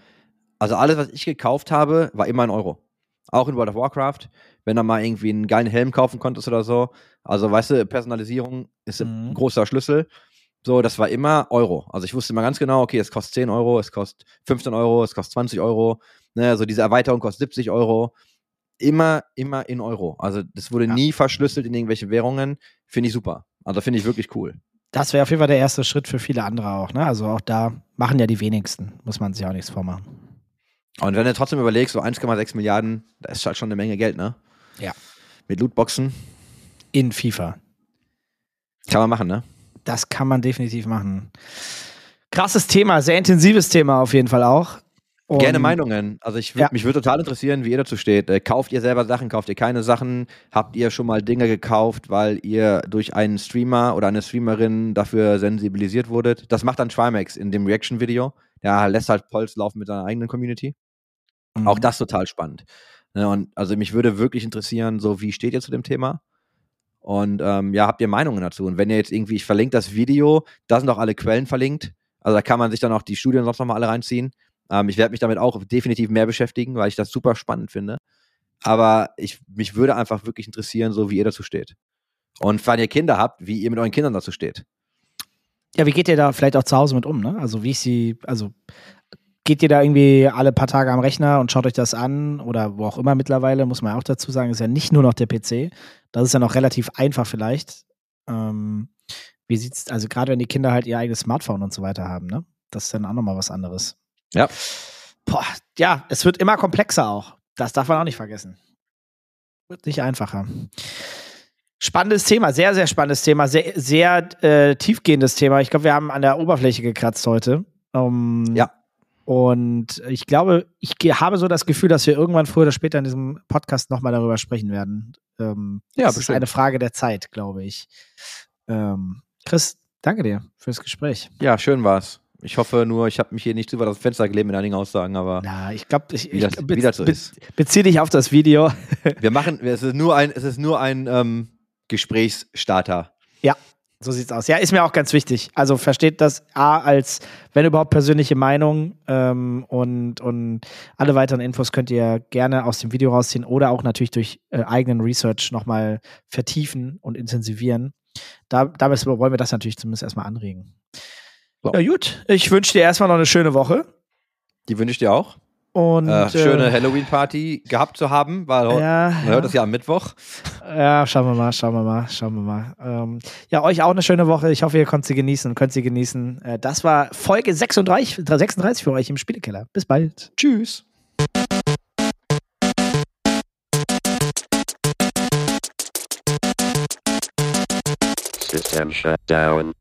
also alles, was ich gekauft habe, war immer ein Euro. Auch in World of Warcraft, wenn du mal irgendwie einen geilen Helm kaufen konntest oder so. Also, weißt du, Personalisierung ist Mhm. ein großer Schlüssel. So, das war immer Euro. Also ich wusste immer ganz genau, okay, es kostet 10 Euro, es kostet 15 Euro, es kostet 20 Euro. Ne, also diese Erweiterung kostet 70 Euro. Immer, immer in Euro. Also das wurde Ja. nie verschlüsselt in irgendwelche Währungen. Finde ich super. Also finde ich wirklich cool. Das wäre auf jeden Fall der erste Schritt für viele andere auch. Ne? Also auch da machen ja die wenigsten, muss man sich auch nichts vormachen. Und wenn du trotzdem überlegst, so 1,6 Milliarden, da ist halt schon eine Menge Geld, ne? Ja. Mit Lootboxen In FIFA. kann man machen, ne? Das kann man definitiv machen. Krasses Thema, sehr intensives Thema auf jeden Fall auch. Und Gerne Meinungen. Also ich Ja. mich würde total interessieren, wie ihr dazu steht. Äh, kauft ihr selber Sachen, kauft ihr keine Sachen? Habt ihr schon mal Dinge gekauft, weil ihr durch einen Streamer oder eine Streamerin dafür sensibilisiert wurdet? Das macht dann Trimax in dem Reaction-Video. Der lässt halt Polls laufen mit seiner eigenen Community. Mhm. Auch das total spannend. Ne, und also mich würde wirklich interessieren, so wie steht ihr zu dem Thema? Und ähm, ja, habt ihr Meinungen dazu? Und wenn ihr jetzt irgendwie, ich verlinke das Video, da sind auch alle Quellen verlinkt. Also da kann man sich dann auch die Studien sonst nochmal alle reinziehen. Ähm, ich werde mich damit auch definitiv mehr beschäftigen, weil ich das super spannend finde. Aber ich, mich würde einfach wirklich interessieren, so wie ihr dazu steht. Und wenn ihr Kinder habt, wie ihr mit euren Kindern dazu steht. Ja, wie geht ihr da vielleicht auch zu Hause mit um, ne? Also wie ich sie, also geht ihr da irgendwie alle paar Tage am Rechner und schaut euch das an oder wo auch immer mittlerweile, muss man auch dazu sagen, ist ja nicht nur noch der PC. Das ist ja noch relativ einfach vielleicht. Ähm, wie sieht's, also gerade wenn die Kinder halt ihr eigenes Smartphone und so weiter haben, ne? Das ist dann auch nochmal was anderes. Ja. Boah, ja, es wird immer komplexer auch. Das darf man auch nicht vergessen. Wird nicht einfacher. Spannendes Thema, sehr, sehr spannendes Thema, sehr, sehr äh, tiefgehendes Thema. Ich glaube, wir haben an der Oberfläche gekratzt heute. Ähm, Ja. Und ich glaube, ich habe so das Gefühl, dass wir irgendwann früher oder später in diesem Podcast nochmal darüber sprechen werden. Ähm, Ja, das ist eine Frage der Zeit, glaube ich. Ähm, Chris, danke dir fürs Gespräch. Ja, schön war's. Ich hoffe nur, ich habe mich hier nicht zu weit aus dem Fenster gelehnt mit einigen Aussagen, aber Na, ich glaube, ich, wie ich das, wie das so ist. beziehe dich auf das Video. Wir machen, es ist nur ein, es ist nur ein ähm, Gesprächsstarter. So sieht's aus. Ja, ist mir auch ganz wichtig. Also versteht das A als, wenn überhaupt, persönliche Meinung ähm, und, und alle weiteren Infos könnt ihr gerne aus dem Video rausziehen oder auch natürlich durch äh, eigenen Research nochmal vertiefen und intensivieren. Da, damit wollen wir das natürlich zumindest erstmal anregen. So. Ja, gut. Ich wünsche dir erstmal noch eine schöne Woche. Die wünsche ich dir auch. Und äh, schöne äh, Halloween-Party gehabt zu haben, weil heute ja, man hört das ja am Mittwoch. Ja, schauen wir mal, schauen wir mal, schauen wir mal. Ähm, ja, euch auch eine schöne Woche. Ich hoffe, ihr könnt sie genießen und könnt sie genießen. Äh, das war Folge 36, 36 für euch im Spielekeller. Bis bald. Tschüss. System shut down.